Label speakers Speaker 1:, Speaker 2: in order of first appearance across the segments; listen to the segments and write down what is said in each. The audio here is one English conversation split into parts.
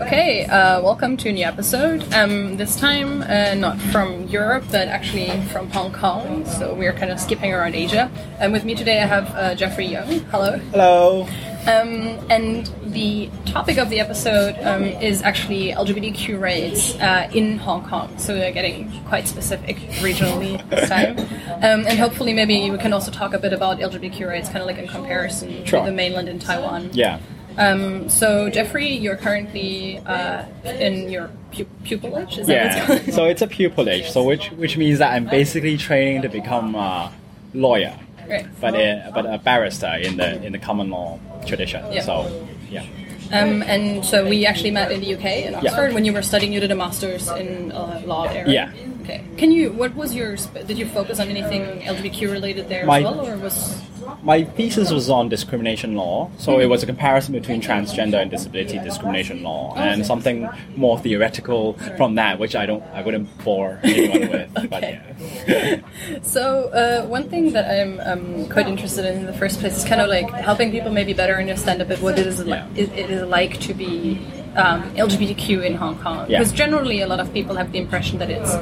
Speaker 1: Okay, uh, welcome to a new episode. Um, this time, uh, not from Europe, but actually from Hong Kong. So we're kind of skipping around Asia. And with me today, I have uh, Jeffrey Young. Hello.
Speaker 2: Hello.
Speaker 1: Um, and the topic of the episode um, is actually LGBTQ rights uh, in Hong Kong. So we're getting quite specific regionally this time. Um, and hopefully, maybe we can also talk a bit about LGBTQ rights, kind of like in comparison
Speaker 2: Sure.
Speaker 1: to the mainland in Taiwan.
Speaker 2: Yeah.
Speaker 1: Um, so, Jeffrey, you're currently uh, in your pu- pupillage? Is that what it's
Speaker 2: Yeah. so it's a pupillage, so which which means that I'm basically training to become a lawyer,
Speaker 1: Right.
Speaker 2: but a, but a barrister in the in the common law tradition.
Speaker 1: Yeah.
Speaker 2: So yeah.
Speaker 1: Um, and so we actually met in the UK in Oxford when you were studying. You did a master's in uh, law there.
Speaker 2: Yeah.
Speaker 1: Okay. Can you? What was your? Did you focus on anything LGBTQ related there
Speaker 2: My-
Speaker 1: as well, or was?
Speaker 2: My thesis was on discrimination law, so it was a comparison between transgender and disability discrimination law, and something more theoretical from that, which I don't, I wouldn't bore anyone with. But
Speaker 1: Okay.
Speaker 2: yeah.
Speaker 1: So uh, one thing that I'm um, quite interested in in the first place is kind of like helping people maybe better understand a bit what it is like,
Speaker 2: Yeah.
Speaker 1: it, it is like to be um, LGBTQ in Hong Kong.
Speaker 2: Yeah.
Speaker 1: Because generally, a lot of people have the impression that it's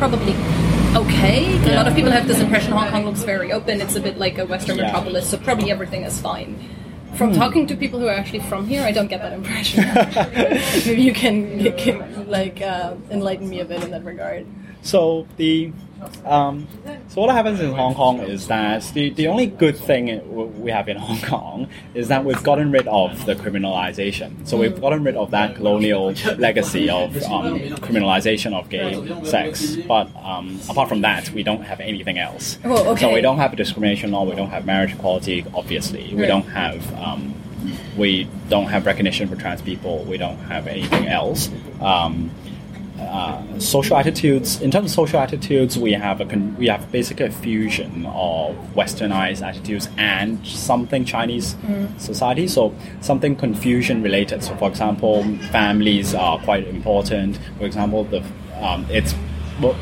Speaker 1: probably okay. A lot of people have this impression Hong Kong looks very open. It's a bit like a Western
Speaker 2: Yeah. Hmm.
Speaker 1: metropolis, so probably everything is fine. From talking to people who are actually from here, I don't get that impression. maybe you can, you can like uh, enlighten me a bit in that regard.
Speaker 2: So the um, so what happens in Hong Kong is that the, the only good thing we have in Hong Kong is that we've gotten rid of the criminalization. So we've gotten rid of that colonial legacy of um, criminalization of gay sex. But um, apart from that, we don't have anything else.
Speaker 1: Oh, okay.
Speaker 2: So we don't have a discrimination law. We don't have marriage equality. Obviously, we
Speaker 1: Right.
Speaker 2: don't have. Um, we don't have recognition for trans people. We don't have anything else. Um, uh, social attitudes. In terms of social attitudes, we have a con- we have basically a fusion of Westernized attitudes and something Chinese society. So something Confucian related. So, for example, families are quite important. For example, the um, it's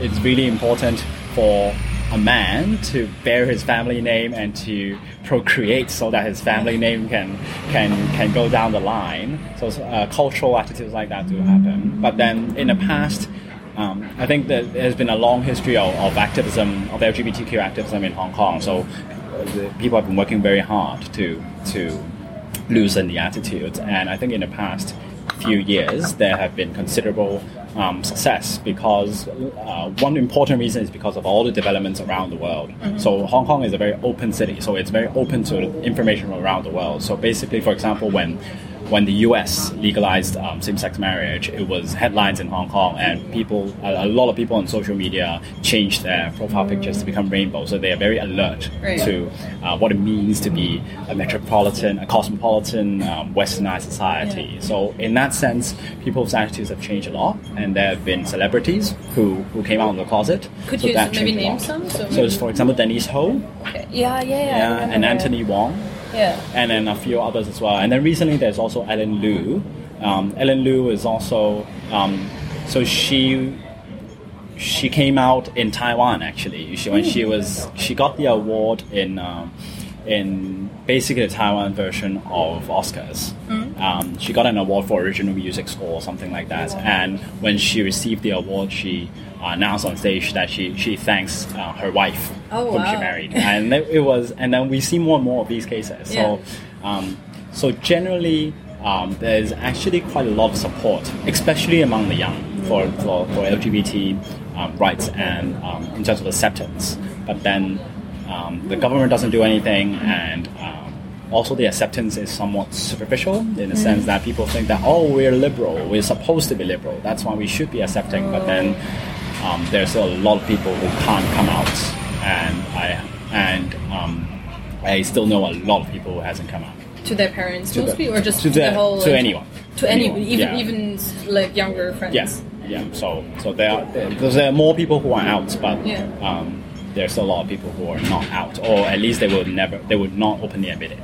Speaker 2: it's really important for a man to bear his family name and to procreate so that his family name can can can go down the line. So uh, cultural attitudes like that do happen. But then in the past, um, I think that there's been a long history of, of activism of LGBTQ activism in Hong Kong. So uh, people have been working very hard to to loosen the attitudes. And I think in the past few years, there have been considerable um, success because uh, one important reason is because of all the developments around the world. So Hong Kong is a very open city, so it's very open to information from around the world. So basically, for example, when when the U.S. legalized um, same-sex marriage, it was headlines in Hong Kong, and people, a, a lot of people on social media changed their profile pictures to become rainbow. So they are very alert
Speaker 1: Right.
Speaker 2: to uh, what it means to be a metropolitan, a cosmopolitan, um, westernized society.
Speaker 1: Yeah.
Speaker 2: So in that sense, people's attitudes have changed a lot, and there have been celebrities who, who came out of the closet.
Speaker 1: Could
Speaker 2: so
Speaker 1: you maybe name some? So
Speaker 2: So, it's, for example, Denise Ho,
Speaker 1: Okay. Yeah, yeah, yeah.
Speaker 2: Yeah, and. Anthony Wong
Speaker 1: Yeah.
Speaker 2: and then a few others as well. And then recently there's also Ellen Loo. Um, Ellen Loo is also um, so she she came out in Taiwan actually. She, when she was she got the award in um, in basically the Taiwan version of Oscars. Um, she got an award for original music score or something like that. And when she received the award, she uh, announced on stage that she she thanks uh, her wife
Speaker 1: Oh,
Speaker 2: whom she married, and it it was. And then we see more and more of these cases. So, um, so generally. Um, there's actually quite a lot of support, especially among the young, for, for, for LGBT um, rights and um, in terms of acceptance. But then um, the government doesn't do anything, and um, also the acceptance is somewhat superficial in the sense that people think that oh we're liberal, we're supposed to be liberal, that's why we should be accepting. But then um, there's a lot of people who can't come out, and I and um, I still know a lot of people who hasn't come out.
Speaker 1: To their parents
Speaker 2: To the-
Speaker 1: mostly, or just
Speaker 2: to
Speaker 1: the
Speaker 2: the-
Speaker 1: whole
Speaker 2: to
Speaker 1: like,
Speaker 2: anyone.
Speaker 1: to any
Speaker 2: Anyone,
Speaker 1: even
Speaker 2: yeah.
Speaker 1: even like younger friends.
Speaker 2: Yes, yeah. So so there are because there are more people who are out, but
Speaker 1: Yeah.
Speaker 2: um, there's a lot of people who are not out, or at least they would never they would not openly admit it.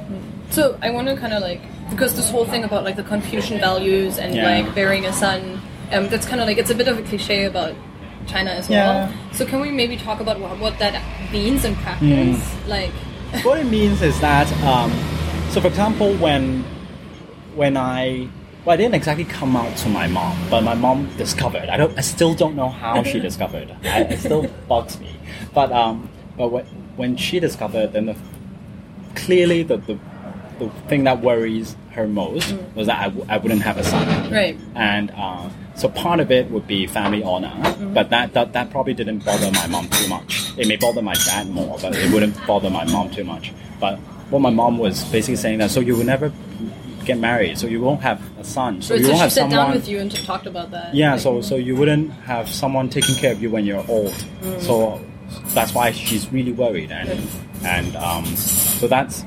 Speaker 1: So I want to kind of like because this whole thing about like the Confucian values and
Speaker 2: Yeah.
Speaker 1: like bearing a son, um, that's kind of like it's a bit of a cliche about China as
Speaker 2: Yeah.
Speaker 1: well. So can we maybe talk about what, what that means in practice?
Speaker 2: Hmm.
Speaker 1: Like,
Speaker 2: what it means is that um, so for example when when I Well, I didn't exactly come out to my mom, but my mom discovered. I don't. I still don't know how she discovered. I, it still bugs me. But um, but when, when she discovered, then the, clearly the, the the thing that worries her most
Speaker 1: Mm.
Speaker 2: was that I, w- I wouldn't have a son.
Speaker 1: Right.
Speaker 2: And uh, so part of it would be family honor,
Speaker 1: Mm-hmm.
Speaker 2: but that, that that probably didn't bother my mom too much. It may bother my dad more, but it wouldn't bother my mom too much. But what my mom was basically saying that so you will never get married, so you won't have a son, so
Speaker 1: So,
Speaker 2: you
Speaker 1: so
Speaker 2: won't
Speaker 1: she
Speaker 2: have
Speaker 1: sat
Speaker 2: someone.
Speaker 1: down with you and talked about that.
Speaker 2: Yeah,
Speaker 1: Like,
Speaker 2: so so you wouldn't have someone taking care of you when you're old.
Speaker 1: Mm.
Speaker 2: So that's why she's really worried, and and um, so that's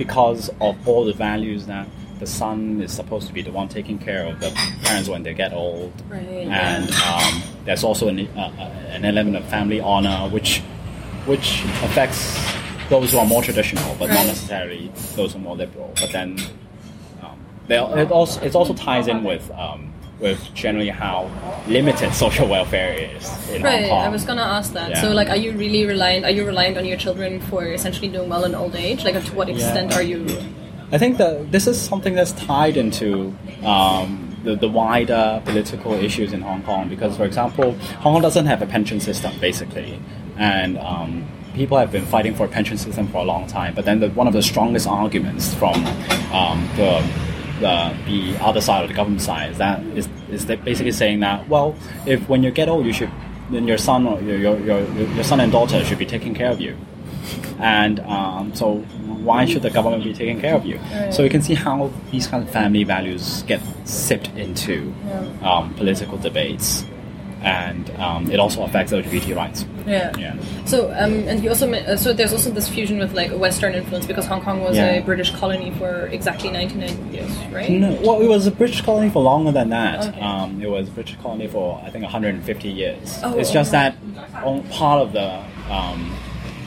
Speaker 2: because of all the values that the son is supposed to be the one taking care of the parents when they get old,
Speaker 1: Right,
Speaker 2: and um, there's also an, uh, uh, an element of family honor, which which affects those who are more traditional, but not necessarily those who are more liberal. But then um, they, it also it also ties in with um, with generally how limited social welfare is in Hong
Speaker 1: Right,
Speaker 2: Kong.
Speaker 1: I was gonna ask that.
Speaker 2: Yeah.
Speaker 1: So, like, are you really reliant? Are you reliant on your children for essentially doing well in old age? Like, to what extent are you?
Speaker 2: I think that this is something that's tied into um, the, the wider political issues in Hong Kong because, for example, Hong Kong doesn't have a pension system basically, and um, people have been fighting for a pension system for a long time. But then the, one of the strongest arguments from um, the the, the other side of the government side is that is, is basically saying that well, if when you get old, you should then your son or your, your, your, your son and daughter should be taking care of you. And um, so why should the government be taking care of you? So you can see how these kind of family values get sipped into um, political debates, and um, it also affects LGBT rights.
Speaker 1: Yeah.
Speaker 2: Yeah.
Speaker 1: So, um, and you also uh, so there's also this fusion with like Western influence because Hong Kong was
Speaker 2: Yeah.
Speaker 1: a British colony for exactly 99 years, right?
Speaker 2: No, well, it was a British colony for longer than that.
Speaker 1: Okay.
Speaker 2: Um, it was a British colony for I think 150 years.
Speaker 1: Oh,
Speaker 2: it's
Speaker 1: oh,
Speaker 2: just
Speaker 1: wow.
Speaker 2: that on part of the um,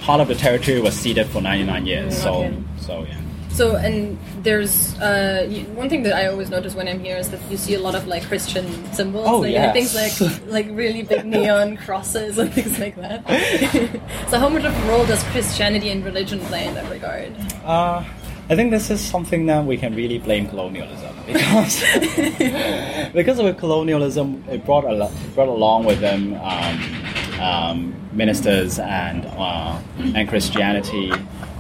Speaker 2: part of the territory was ceded for 99 years.
Speaker 1: Mm,
Speaker 2: so so yeah.
Speaker 1: So, and there's uh, one thing that I always notice when I'm here is that you see a lot of like Christian symbols,
Speaker 2: Oh,
Speaker 1: like
Speaker 2: yes.
Speaker 1: things like like really big neon crosses and things like that. so, how much of a role does Christianity and religion play in that regard?
Speaker 2: Uh, I think this is something that we can really blame colonialism because because with colonialism, it brought a brought along with them um, um, ministers and uh, and Christianity,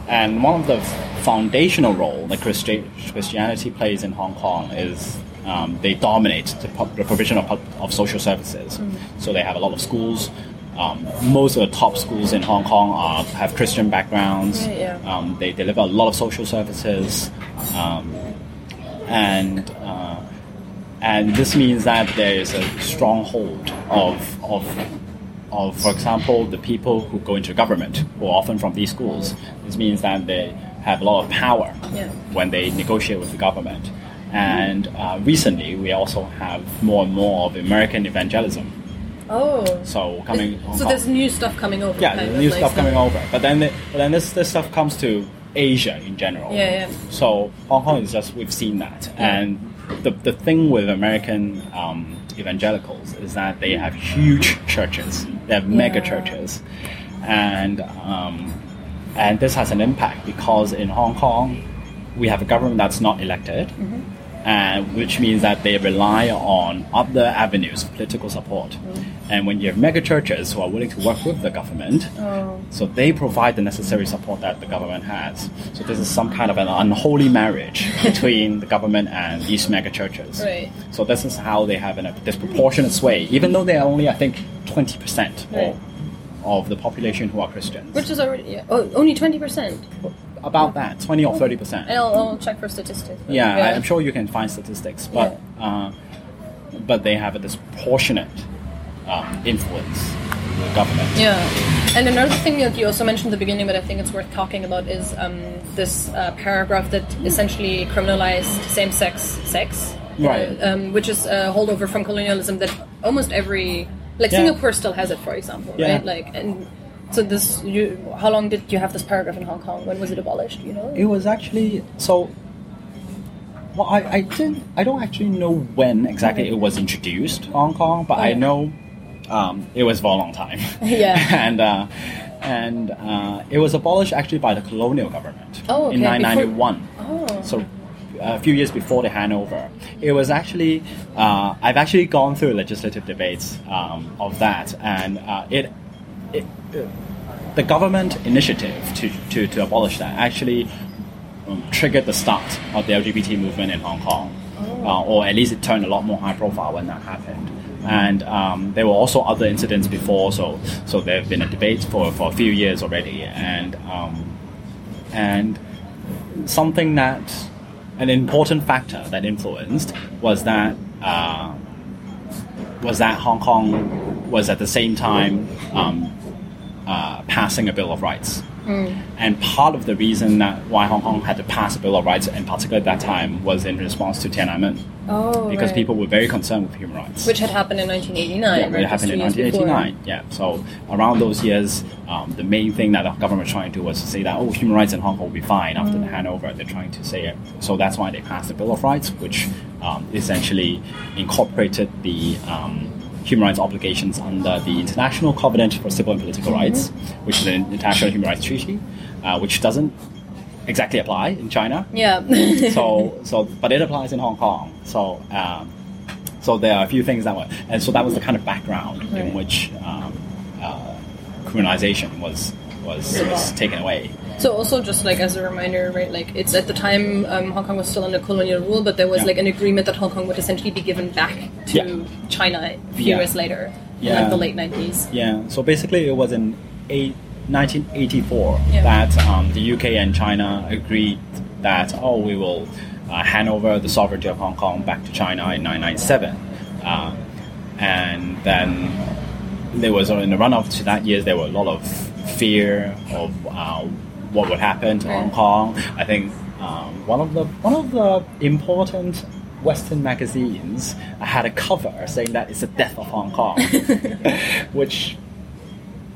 Speaker 2: and one of the foundational role that Christi- Christianity plays in Hong Kong is. Um, they dominate the, the provision of, of social services. So they have a lot of schools. Um, most of the top schools in Hong Kong are, have Christian backgrounds.
Speaker 1: Right, yeah.
Speaker 2: Um, they deliver a lot of social services, um, and uh, and this means that there is a stronghold of of of, for example, the people who go into government, who are often from these schools. This means that they have a lot of power
Speaker 1: Yeah.
Speaker 2: when they negotiate with the government. And uh, recently, we also have more and more of American evangelism.
Speaker 1: Oh,
Speaker 2: So coming,
Speaker 1: so there's new stuff coming over.
Speaker 2: Yeah, new
Speaker 1: like,
Speaker 2: stuff
Speaker 1: so-
Speaker 2: coming over. But then, the, but then this this stuff comes to Asia in general.
Speaker 1: Yeah, yeah.
Speaker 2: So Hong Kong is just we've seen that, and the the thing with American um, evangelicals is that they have huge churches. They have mega churches, and um, and this has an impact because in Hong Kong we have a government that's not elected.
Speaker 1: Mm-hmm.
Speaker 2: And which means that they rely on other avenues of political support.
Speaker 1: Mm.
Speaker 2: And when you have mega churches who are willing to work with the government,
Speaker 1: Oh.
Speaker 2: so they provide the necessary support that the government has. So this is some kind of an unholy marriage between the government and these mega churches.
Speaker 1: Right.
Speaker 2: So this is how they have a disproportionate sway, even though they are only, I think, twenty percent
Speaker 1: Right.
Speaker 2: of the population who are Christians.
Speaker 1: Which is already yeah. oh, only twenty percent.
Speaker 2: about that, twenty or thirty percent.
Speaker 1: I'll, I'll check for statistics.
Speaker 2: Yeah, I- I'm sure you can find statistics, but uh, but they have a disproportionate um, influence the government.
Speaker 1: Yeah, and another thing that you also mentioned at the beginning, but I think it's worth talking about, is um, this uh, paragraph that essentially criminalized same-sex sex,
Speaker 2: Right.
Speaker 1: uh, um, which is a holdover from colonialism that almost every, like
Speaker 2: Yeah.
Speaker 1: Singapore still has it, for example,
Speaker 2: Yeah.
Speaker 1: right? Like, and so this, you, how long did you have this paragraph in Hong Kong? When was it abolished? You know?
Speaker 2: It was actually so. Well, I, I didn't. I don't actually know when exactly it was introduced to Hong Kong, but I know um, it was for a long time.
Speaker 1: Yeah.
Speaker 2: and uh, and uh, it was abolished actually by the colonial government
Speaker 1: Oh, okay,
Speaker 2: in
Speaker 1: before-
Speaker 2: 1991.
Speaker 1: Oh.
Speaker 2: So a few years before the handover, it was actually uh, I've actually gone through legislative debates um, of that, and uh, it, it uh, the government initiative to, to, to abolish that actually um, triggered the start of the LGBT movement in Hong Kong, uh, or at least it turned a lot more high profile when that happened. And um, there were also other incidents before, so so there have been a debate for, for a few years already, and um, and something that an important factor that influenced was that uh, was that Hong Kong was at the same time um, uh, passing a Bill of Rights. And part of the reason that why Hong Kong had to pass a Bill of Rights, in particular at that time, was in response to Tiananmen,
Speaker 1: Oh,
Speaker 2: because
Speaker 1: right.
Speaker 2: people were very concerned with human rights.
Speaker 1: Which had happened in 1989,
Speaker 2: Yeah,
Speaker 1: right?
Speaker 2: it happened in
Speaker 1: Just two years before.
Speaker 2: 1989. Yeah, so around those years, um, the main thing that the government was trying to do was to say that oh, human rights in Hong Kong will be fine after
Speaker 1: Mm.
Speaker 2: the handover. They're trying to say it. So that's why they passed the Bill of Rights, which um, essentially incorporated the um, human rights obligations under the International Covenant for Civil and Political. Rights, which is an international human rights treaty, uh, which doesn't exactly apply in China
Speaker 1: Yeah.
Speaker 2: so so but it applies in Hong Kong. So um, so there are a few things that were, and so that was the kind of background
Speaker 1: Right.
Speaker 2: in which um, uh, criminalization was was, was taken away.
Speaker 1: So also just like as a reminder, right? Like it's at the time um, Hong Kong was still under colonial rule, but there was
Speaker 2: Yeah.
Speaker 1: like an agreement that Hong Kong would essentially be given back to
Speaker 2: Yeah.
Speaker 1: China a few
Speaker 2: Yeah.
Speaker 1: years later,
Speaker 2: Yeah.
Speaker 1: like the late nineties.
Speaker 2: Yeah. So basically, it was in eight, 1984
Speaker 1: Yeah.
Speaker 2: that um, the UK and China agreed that oh we will uh, hand over the sovereignty of Hong Kong back to China in 1997, uh, and then there was in the run up to that year there were a lot of fear of uh, what would happen to Hong Kong. I think um, one of the one of the important Western magazines had a cover saying that it's the death of Hong Kong, which.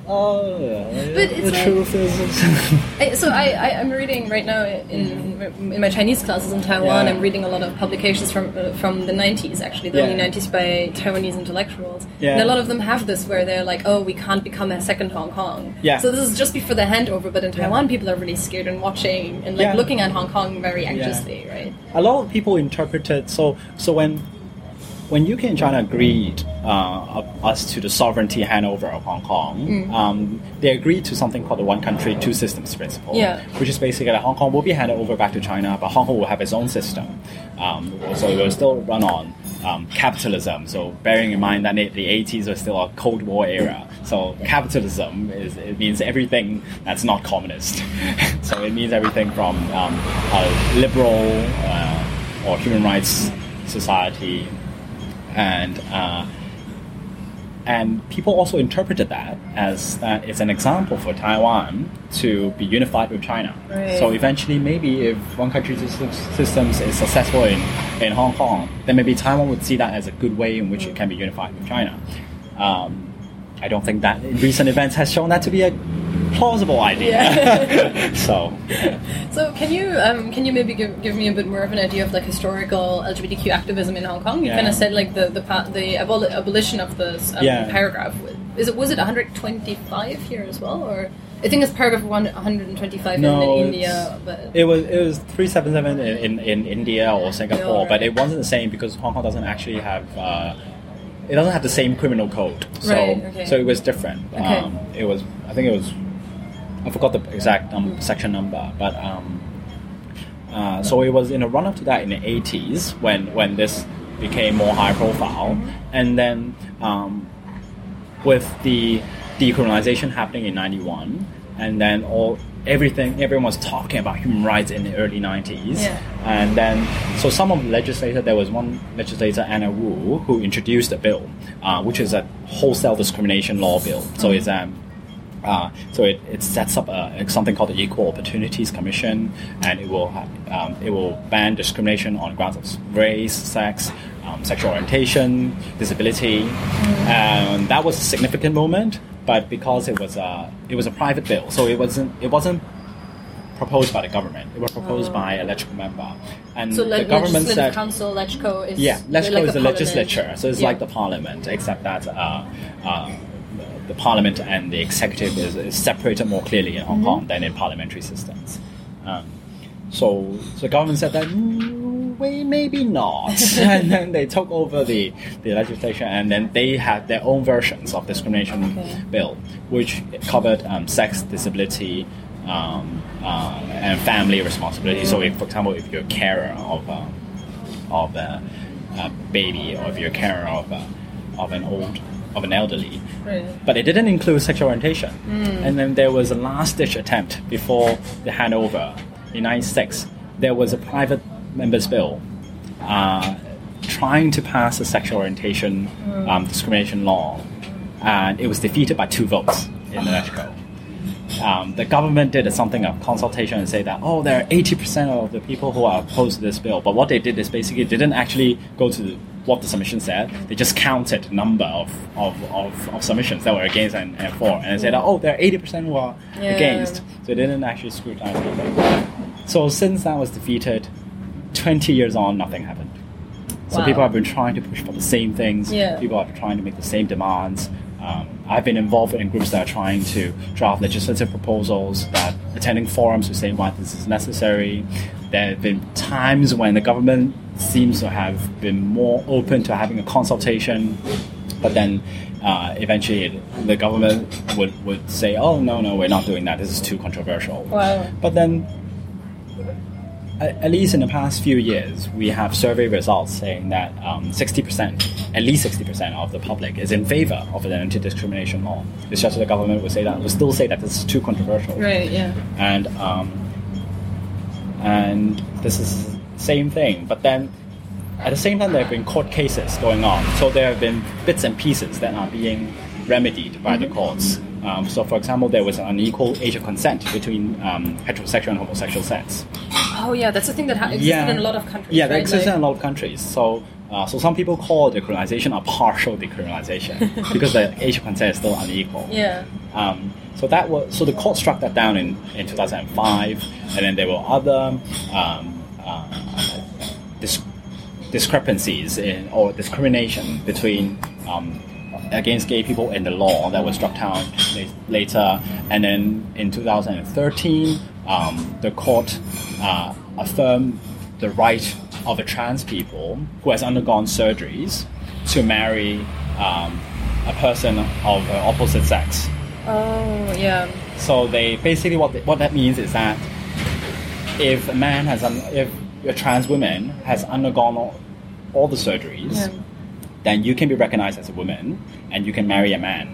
Speaker 2: Oh, yeah.
Speaker 1: But
Speaker 2: the
Speaker 1: like-
Speaker 2: truth is,
Speaker 1: I, so I, I I'm reading right now in in my Chinese classes in Taiwan.
Speaker 2: Yeah.
Speaker 1: I'm reading a lot of publications from uh, from the 90s, actually the
Speaker 2: Yeah.
Speaker 1: early 90s by Taiwanese intellectuals.
Speaker 2: Yeah.
Speaker 1: And a lot of them have this where they're like, oh, we can't become a second Hong Kong.
Speaker 2: Yeah.
Speaker 1: So this is just before the handover, but in Taiwan, people are really scared and watching and like looking at Hong Kong very anxiously, right?
Speaker 2: a lot of people interpret it. so so when when UK and China agreed uh, us to the sovereignty handover of Hong Kong,
Speaker 1: Mm.
Speaker 2: um, they agreed to something called the one country two systems principle,
Speaker 1: Yeah.
Speaker 2: which is basically that Hong Kong will be handed over back to China, but Hong Kong will have its own system. Um, so it will still run on um, capitalism. So bearing in mind that the the 80s was still a Cold War era, so capitalism is it means everything that's not communist. so it means everything from um, a liberal uh, or human rights society and uh, and people also interpreted that as that it's an example for Taiwan to be unified with China.
Speaker 1: Right.
Speaker 2: So eventually, maybe if one country systems is successful in, in Hong Kong, then maybe Taiwan would see that as a good way in which it can be unified with China. Um, I don't think that recent events has shown that to be a plausible idea. so,
Speaker 1: So can you um, can you maybe give, give me a bit more of an idea of like historical LGBTQ activism in Hong Kong? You
Speaker 2: Yeah.
Speaker 1: kind of said like the the the aboli- abolition of this um,
Speaker 2: Yeah.
Speaker 1: paragraph. Is it was it 125 here as well, or I think it's paragraph one 125
Speaker 2: No,
Speaker 1: in, in India, but
Speaker 2: It was it was three seven seven in, in, in India or Singapore,
Speaker 1: Yeah,
Speaker 2: but it wasn't the same because Hong Kong doesn't actually have uh, it doesn't have the same criminal code. So
Speaker 1: Right, okay.
Speaker 2: so it was different.
Speaker 1: Okay.
Speaker 2: Um, it was I think it was I forgot the exact um, section number, but um, uh, so it was in a run up to that in the eighties when when this became more high profile,
Speaker 1: Mm-hmm.
Speaker 2: and then um, with the decriminalization happening in 91 and then all everything everyone was talking about human rights in the early 90s
Speaker 1: Yeah.
Speaker 2: and then so some of the legislators there was one legislator Anna Wu who introduced a bill uh, which is a wholesale discrimination law bill. So it's um uh, so it, it sets up a, something called the Equal Opportunities Commission, and it will um, it will ban discrimination on grounds of race, sex, um, sexual orientation, disability, and that was a significant moment. But because it was a it was a private bill, so it wasn't it wasn't proposed by the government. It was proposed by a legislative member, and
Speaker 1: so
Speaker 2: the government said
Speaker 1: council, LegCo is
Speaker 2: yeah,
Speaker 1: like
Speaker 2: LegCo is the legislature, so it's
Speaker 1: Yeah.
Speaker 2: like the parliament, except that uh, uh, the parliament and the executive is, is separated more clearly in
Speaker 1: Mm-hmm.
Speaker 2: Hong Kong than in parliamentary systems. Um, so, so the government said that "Mm, way, maybe not. and then they took over the, the legislation, and then they had their own versions of discrimination
Speaker 1: Okay.
Speaker 2: bill, which covered um, sex, disability, um, uh, and family responsibility. So, if, for example, if you're a carer of a, of a, a baby, or if you're a carer of a, of an old of an elderly, but it didn't include sexual orientation.
Speaker 1: Hmm.
Speaker 2: And then there was a last ditch attempt before the handover in '96. There was a private members' bill uh, trying to pass a sexual orientation
Speaker 1: Hmm.
Speaker 2: um, discrimination law, and it was defeated by two votes in the LegCo. Um, the government did a something of consultation and say that oh there are 80% of the people who are opposed to this bill but what they did is basically didn't actually go to what the submission said they just counted the number of, of, of, of submissions that were against and, and for and said oh there are 80% who are
Speaker 1: Yeah.
Speaker 2: against so they didn't actually scrutinize it so since that was defeated 20 years on nothing happened so
Speaker 1: Wow.
Speaker 2: people have been trying to push for the same things.
Speaker 1: Yeah.
Speaker 2: People are trying to make the same demands. Um, I've been involved in groups that are trying to draft legislative proposals, that attending forums to say why this is necessary. There have been times when the government seems to have been more open to having a consultation, but then uh, eventually it, the government would, would say, oh, no, no, we're not doing that. This is too controversial.
Speaker 1: Wow.
Speaker 2: But then at least in the past few years, we have survey results saying that um, 60%, at least 60% of the public is in favor of an anti-discrimination law. It's just that the government would say that, would still say that this is too controversial.
Speaker 1: Right. Yeah.
Speaker 2: And, um, and this is the same thing. But then at the same time, there have been court cases going on. So there have been bits and pieces that are being remedied by the courts. Um, so, for example, there was an unequal age of consent between um, heterosexual and homosexual sex.
Speaker 1: Oh yeah, that's a thing that ha- existed in a lot of countries.
Speaker 2: Yeah, that
Speaker 1: right?
Speaker 2: exists
Speaker 1: Like-
Speaker 2: in a lot of countries. So, uh, so some people call decriminalization a partial decriminalization because the age of consent is still unequal.
Speaker 1: Yeah.
Speaker 2: Um, so that was so the court struck that down in, in 2005, and then there were other um, uh, dis- discrepancies in or discrimination between um, against gay people in the law that was struck down later, and then in 2013, um, the court uh, affirmed the right of a trans people who has undergone surgeries to marry um, a person of uh, opposite sex.
Speaker 1: Oh yeah.
Speaker 2: So they basically what what that means is that if a man has un, if a trans woman has undergone all, all the surgeries,
Speaker 1: Yeah.
Speaker 2: Then you can be recognized as a woman and you can marry a man.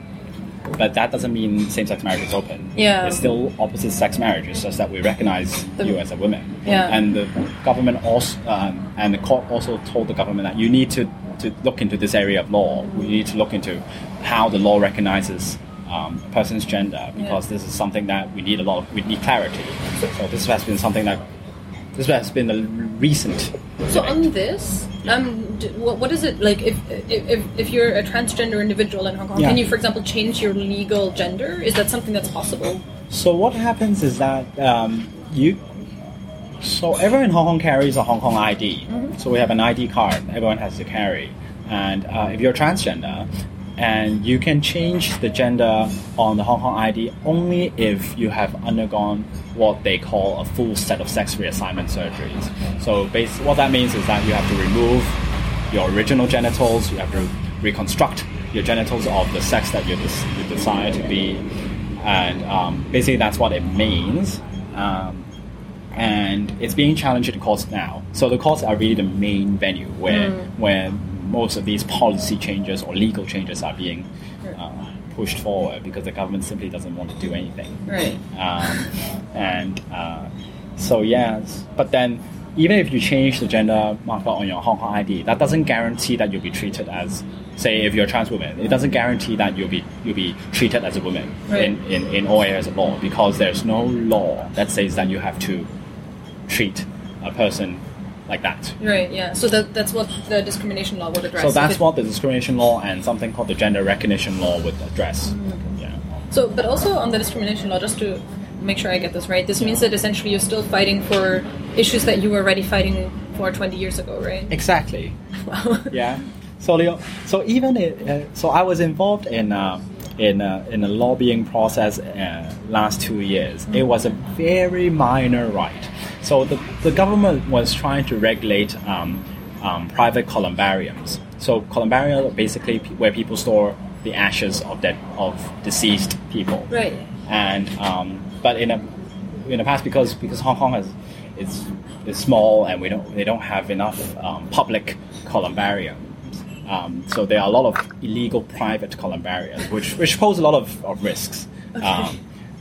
Speaker 2: But that doesn't mean same-sex marriage is open.
Speaker 1: Yeah.
Speaker 2: It's still opposite-sex marriage. It's just that we recognize
Speaker 1: The-
Speaker 2: you as a woman.
Speaker 1: Yeah.
Speaker 2: And the government also, um, and the court also told the government that you need to, to look into this area of law. We need to look into how the law recognizes um, a person's gender because this is something that we need a lot of, we need clarity. So this has been something that, this has been a recent.
Speaker 1: So
Speaker 2: debate.
Speaker 1: on this, um, d- what, what is it like if, if if if you're a transgender individual in Hong Kong?
Speaker 2: Yeah.
Speaker 1: Can you, for example, change your legal gender? Is that something that's possible?
Speaker 2: So what happens is that um, you. So everyone in Hong Kong carries a Hong Kong ID. So we have an ID card. Everyone has to carry. And uh, if you're transgender, and you can change the gender on the Hong Kong ID only if you have undergone what they call a full set of sex reassignment surgeries. So bas what that means is that you have to remove your original genitals, you have to reconstruct your genitals of the sex that you, des- you desire to be, and um, basically that's what it means. Um, and it's being challenged in courts now. So the courts are really the main venue where where most of these policy changes or legal changes are being uh, pushed forward because the government simply doesn't want to do anything.
Speaker 1: Right.
Speaker 2: Um, and uh, so yes, but then even if you change the gender marker on your Hong Kong ID, that doesn't guarantee that you'll be treated as, say, if you're a trans woman, it doesn't guarantee that you'll be you'll be treated as a woman
Speaker 1: Right.
Speaker 2: in, in, in all areas of law because there's no law that says that you have to treat a person like that.
Speaker 1: Right. Yeah. So that that's what the discrimination law would address.
Speaker 2: So that's what the discrimination law and something called the gender recognition law would address.
Speaker 1: Mm-hmm.
Speaker 2: Yeah.
Speaker 1: So, but also on the discrimination law, just to make sure I get this right, this means that essentially you're still fighting for issues that you were already fighting for 20 years ago, right?
Speaker 2: Exactly.
Speaker 1: Wow.
Speaker 2: Yeah. So Leo, so even it, uh, so I was involved in uh, in uh, in a lobbying process uh, last two years. It was a very minor right. So the, the government was trying to regulate um, um, private columbariums. So columbariums are basically where people store the ashes of dead of deceased people.
Speaker 1: Right.
Speaker 2: And um, but in a in the past because because Hong Kong has is is small and we don't they don't have enough um, public columbarium. Um, so there are a lot of illegal private columbariums, which which pose a lot of, of risks. Um,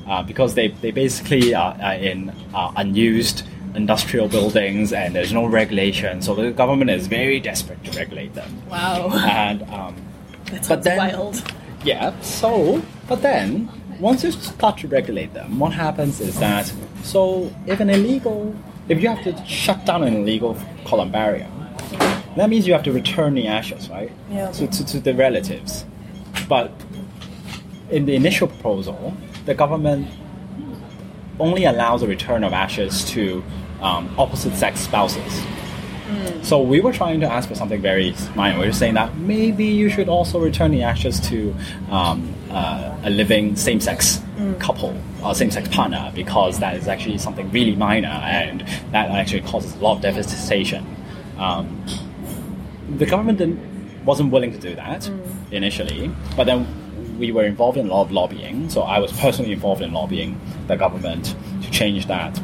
Speaker 2: uh, because they, they basically are, are in uh, unused industrial buildings and there's no regulation, so the government is very desperate to regulate them.
Speaker 1: Wow.
Speaker 2: And um, but then-
Speaker 1: wild.
Speaker 2: yeah, so, but then, once you start to regulate them, what happens is that, so if an illegal, if you have to shut down an illegal columbarium, that means you have to return the ashes, right?
Speaker 1: Yeah.
Speaker 2: To, to, to the relatives. But in the initial proposal, the government only allows the return of ashes to um, opposite sex spouses. So we were trying to ask for something very minor. We were saying that maybe you should also return the ashes to um, uh, a living same-sex couple or same-sex partner because that is actually something really minor and that actually causes a lot of devastation. Um, the government wasn't willing to do that initially, but then we were involved in a lot of lobbying. So I was personally involved in lobbying the government to change that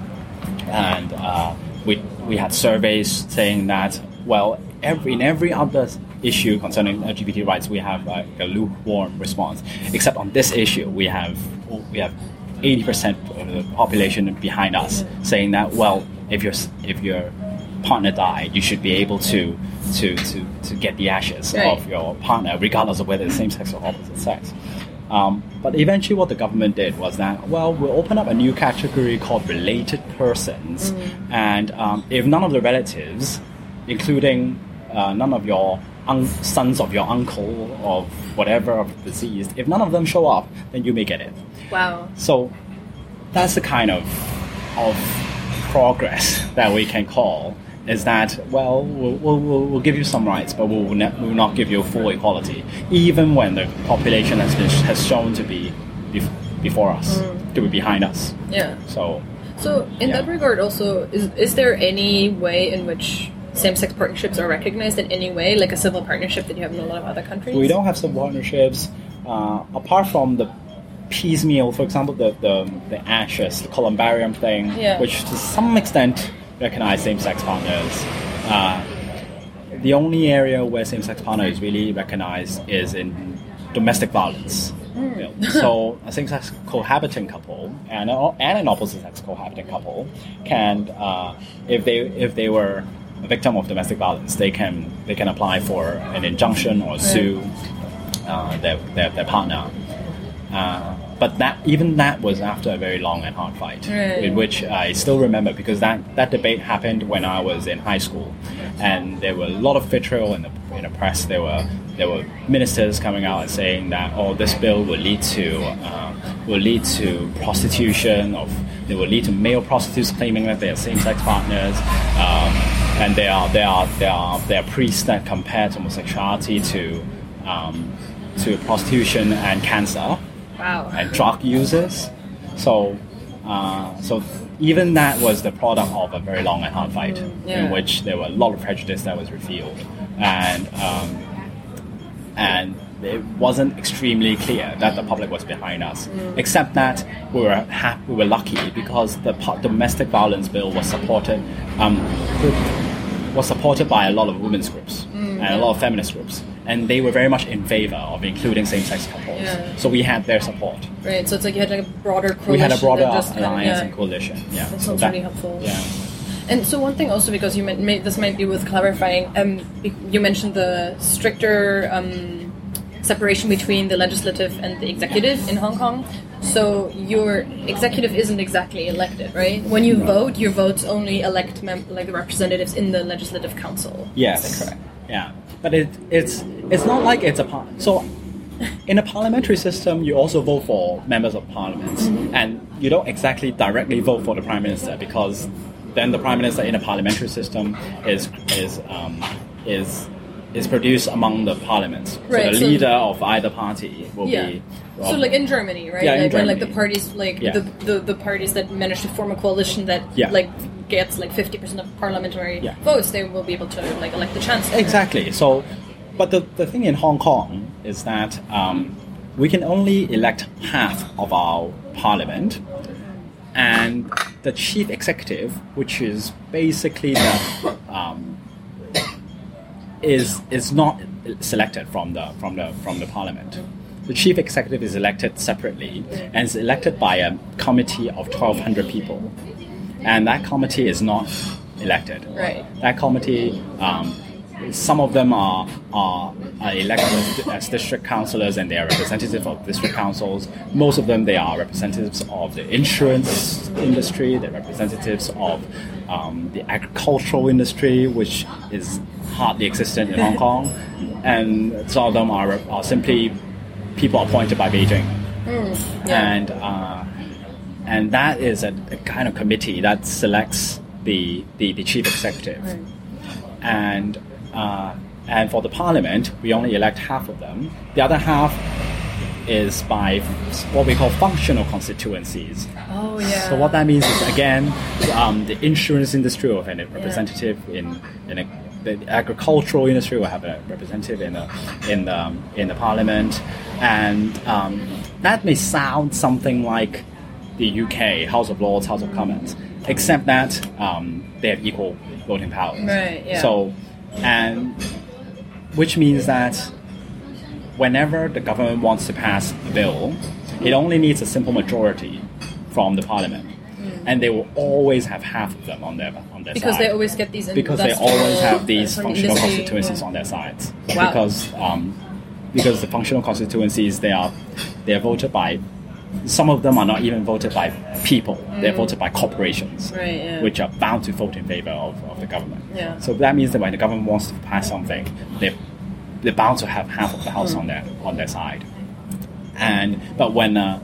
Speaker 2: and uh, we we had surveys saying that well every in every other issue concerning LGBT rights we have like a lukewarm response except on this issue we have we have 80% of the population behind us saying that well if your if your partner died you should be able to to to, to get the ashes
Speaker 1: Right.
Speaker 2: of your partner regardless of whether it's same sex or opposite sex um, but eventually, what the government did was that, well, we'll open up a new category called related persons. And um, if none of the relatives, including uh, none of your un- sons of your uncle or whatever of the deceased, if none of them show up, then you may get it.
Speaker 1: Wow.
Speaker 2: So that's the kind of of progress that we can call is that well we'll, we'll, we'll we'll give you some rights but we'll, ne- we will not give you full equality even when the population has been has shown to be bef- before us to be behind us
Speaker 1: Yeah.
Speaker 2: so
Speaker 1: So, in
Speaker 2: Yeah.
Speaker 1: that regard, also, is is there any way in which same-sex partnerships are recognized in any way, like a civil partnership that you have in a lot of other countries?
Speaker 2: we don't have civil partnerships uh, apart from the piecemeal for example the, the, the ashes the columbarium thing
Speaker 1: Yeah.
Speaker 2: which to some extent recognize same-sex partners uh, the only area where same-sex partner is really recognized is in domestic violence. You know, so a same-sex cohabiting couple and, a, and an opposite-sex cohabiting couple can, uh, if they if they were a victim of domestic violence, they can they can apply for an injunction or sue uh, their, their their partner. Uh, but that even that was after a very long and hard fight,
Speaker 1: Right.
Speaker 2: in which I still remember because that, that debate happened when I was in high school, and there were a lot of vitriol in the in the press. There were there were ministers coming out and saying that oh this bill will lead to uh, will lead to prostitution of it will lead to male prostitutes claiming that they are same sex partners. Um, and there are there are there are there are priests that compare homosexuality to um, to prostitution and cancer
Speaker 1: Wow.
Speaker 2: and drug users. So, uh, so even that was the product of a very long and hard fight,
Speaker 1: yeah.
Speaker 2: in which there were a lot of prejudice that was revealed, and um, and it wasn't extremely clear that the public was behind us. Except that we were ha- we were lucky because the domestic violence bill was supported um, was supported by a lot of women's groups and a lot of feminist groups, and they were very much in favor of including same-sex couples.
Speaker 1: Yeah.
Speaker 2: So we had their support.
Speaker 1: Right. So it's like you had like a broader coalition.
Speaker 2: We had a broader
Speaker 1: than just kind of-
Speaker 2: alliance
Speaker 1: yeah.
Speaker 2: and coalition. Yeah,
Speaker 1: That
Speaker 2: so
Speaker 1: sounds really helpful.
Speaker 2: Yeah.
Speaker 1: And so one thing also, because you meant, may, this might be worth clarifying, um, you mentioned the stricter um, separation between the legislative and the executive in Hong Kong. So your executive isn't exactly elected, right? When you vote, your votes only elect mem- like the representatives in the legislative council.
Speaker 2: Yes.
Speaker 1: Correct?
Speaker 2: Yeah, but it, it's it's not like it's a par- so. In a parliamentary system, you also vote for members of parliament,
Speaker 1: Mm-hmm.
Speaker 2: and you don't exactly directly vote for the prime minister because then the prime minister in a parliamentary system is is um, is is produced among the parliaments.
Speaker 1: Right,
Speaker 2: so the
Speaker 1: so-
Speaker 2: leader of either party will
Speaker 1: Yeah.
Speaker 2: be.
Speaker 1: So like in Germany, right?
Speaker 2: Yeah, in
Speaker 1: like when like the parties like
Speaker 2: Yeah.
Speaker 1: the, the the parties that manage to form a coalition that
Speaker 2: Yeah.
Speaker 1: like gets like fifty percent of parliamentary
Speaker 2: Yeah.
Speaker 1: votes, they will be able to like elect the chancellor.
Speaker 2: Exactly. So, but the, the thing in Hong Kong is that um, we can only elect half of our parliament, and the chief executive, which is basically the um, is is not selected from the from the from the parliament. The chief executive is elected separately and is elected by a committee of twelve hundred people, and that committee is not elected.
Speaker 1: Right.
Speaker 2: That committee, um, some of them are, are are elected as district councillors and they are representative of district councils. Most of them they are representatives of the insurance industry. They're representatives of um, the agricultural industry, which is hardly existent in Hong Kong, and some of them are, are simply people appointed by Beijing
Speaker 1: yeah.
Speaker 2: and uh, and that is a, a kind of committee that selects the the, the chief executive, and uh, and for the parliament we only elect half of them. The other half is by what we call functional constituencies.
Speaker 1: Oh yeah.
Speaker 2: So what that means is again, um, the insurance industry will have a representative in in a, the agricultural industry will have a representative in the in the in the parliament, and um, that may sound something like the UK House of Lords, House of Commons, except that um, they have equal voting powers.
Speaker 1: Right, yeah.
Speaker 2: So, and which means that whenever the government wants to pass a bill, it only needs a simple majority from the parliament, and they will always have half of them on their on their
Speaker 1: because
Speaker 2: side.
Speaker 1: they always get these
Speaker 2: because they always have these functional
Speaker 1: industry,
Speaker 2: constituencies
Speaker 1: yeah.
Speaker 2: on their sides.
Speaker 1: Wow.
Speaker 2: Because um, because the functional constituencies they are they are voted by. Some of them are not even voted by people; they're voted by corporations.
Speaker 1: Right, yeah.
Speaker 2: which are bound to vote in favor of, of the government.
Speaker 1: Yeah.
Speaker 2: So that means that when the government wants to pass something, they they're bound to have half of the house
Speaker 1: Hmm.
Speaker 2: on their on their side. And but when a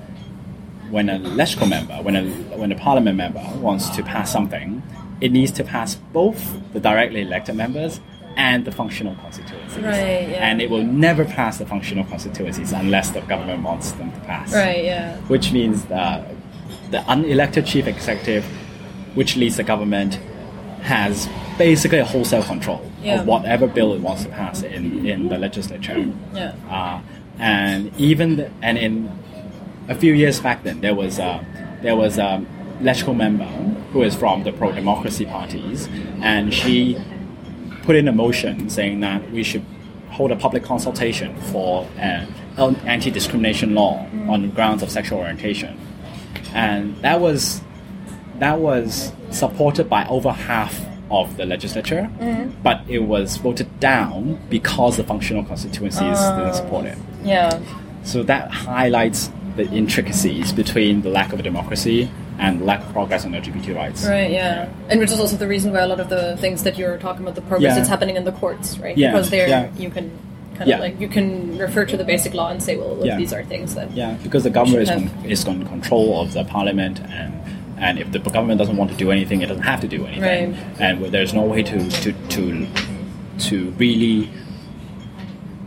Speaker 2: when a legislative member, when a when a parliament member wants to pass something, it needs to pass both the directly elected members and the functional constituencies.
Speaker 1: Right, yeah.
Speaker 2: And it will never pass the functional constituencies unless the government wants them to pass.
Speaker 1: Right. Yeah.
Speaker 2: Which means that the unelected chief executive, which leads the government, has basically a wholesale control
Speaker 1: Yeah.
Speaker 2: of whatever bill it wants to pass in, in the legislature.
Speaker 1: Yeah.
Speaker 2: Uh, and even the, and in a few years back then there was a there was a legislative member who is from the pro democracy parties and she put in a motion saying that we should hold a public consultation for uh, an anti discrimination law on grounds of sexual orientation and that was that was supported by over half of the legislature, mm-hmm. but it was voted down because the functional constituencies oh, didn't support it.
Speaker 1: Yeah.
Speaker 2: So that highlights the intricacies between the lack of a democracy and lack of progress on LGBT rights.
Speaker 1: Right, yeah. And which is also the reason why a lot of the things that you're talking about, the progress,
Speaker 2: Yeah.
Speaker 1: it's happening in the courts, right?
Speaker 2: Yeah,
Speaker 1: Because there
Speaker 2: yeah.
Speaker 1: you can kind
Speaker 2: Yeah.
Speaker 1: of like, you can refer to the basic law and say, well, look, these are things that.
Speaker 2: Yeah, because the government is, con- is in control of the parliament, and and if the government doesn't want to do anything, it doesn't have to do anything,
Speaker 1: Right.
Speaker 2: and there's no way to to to to really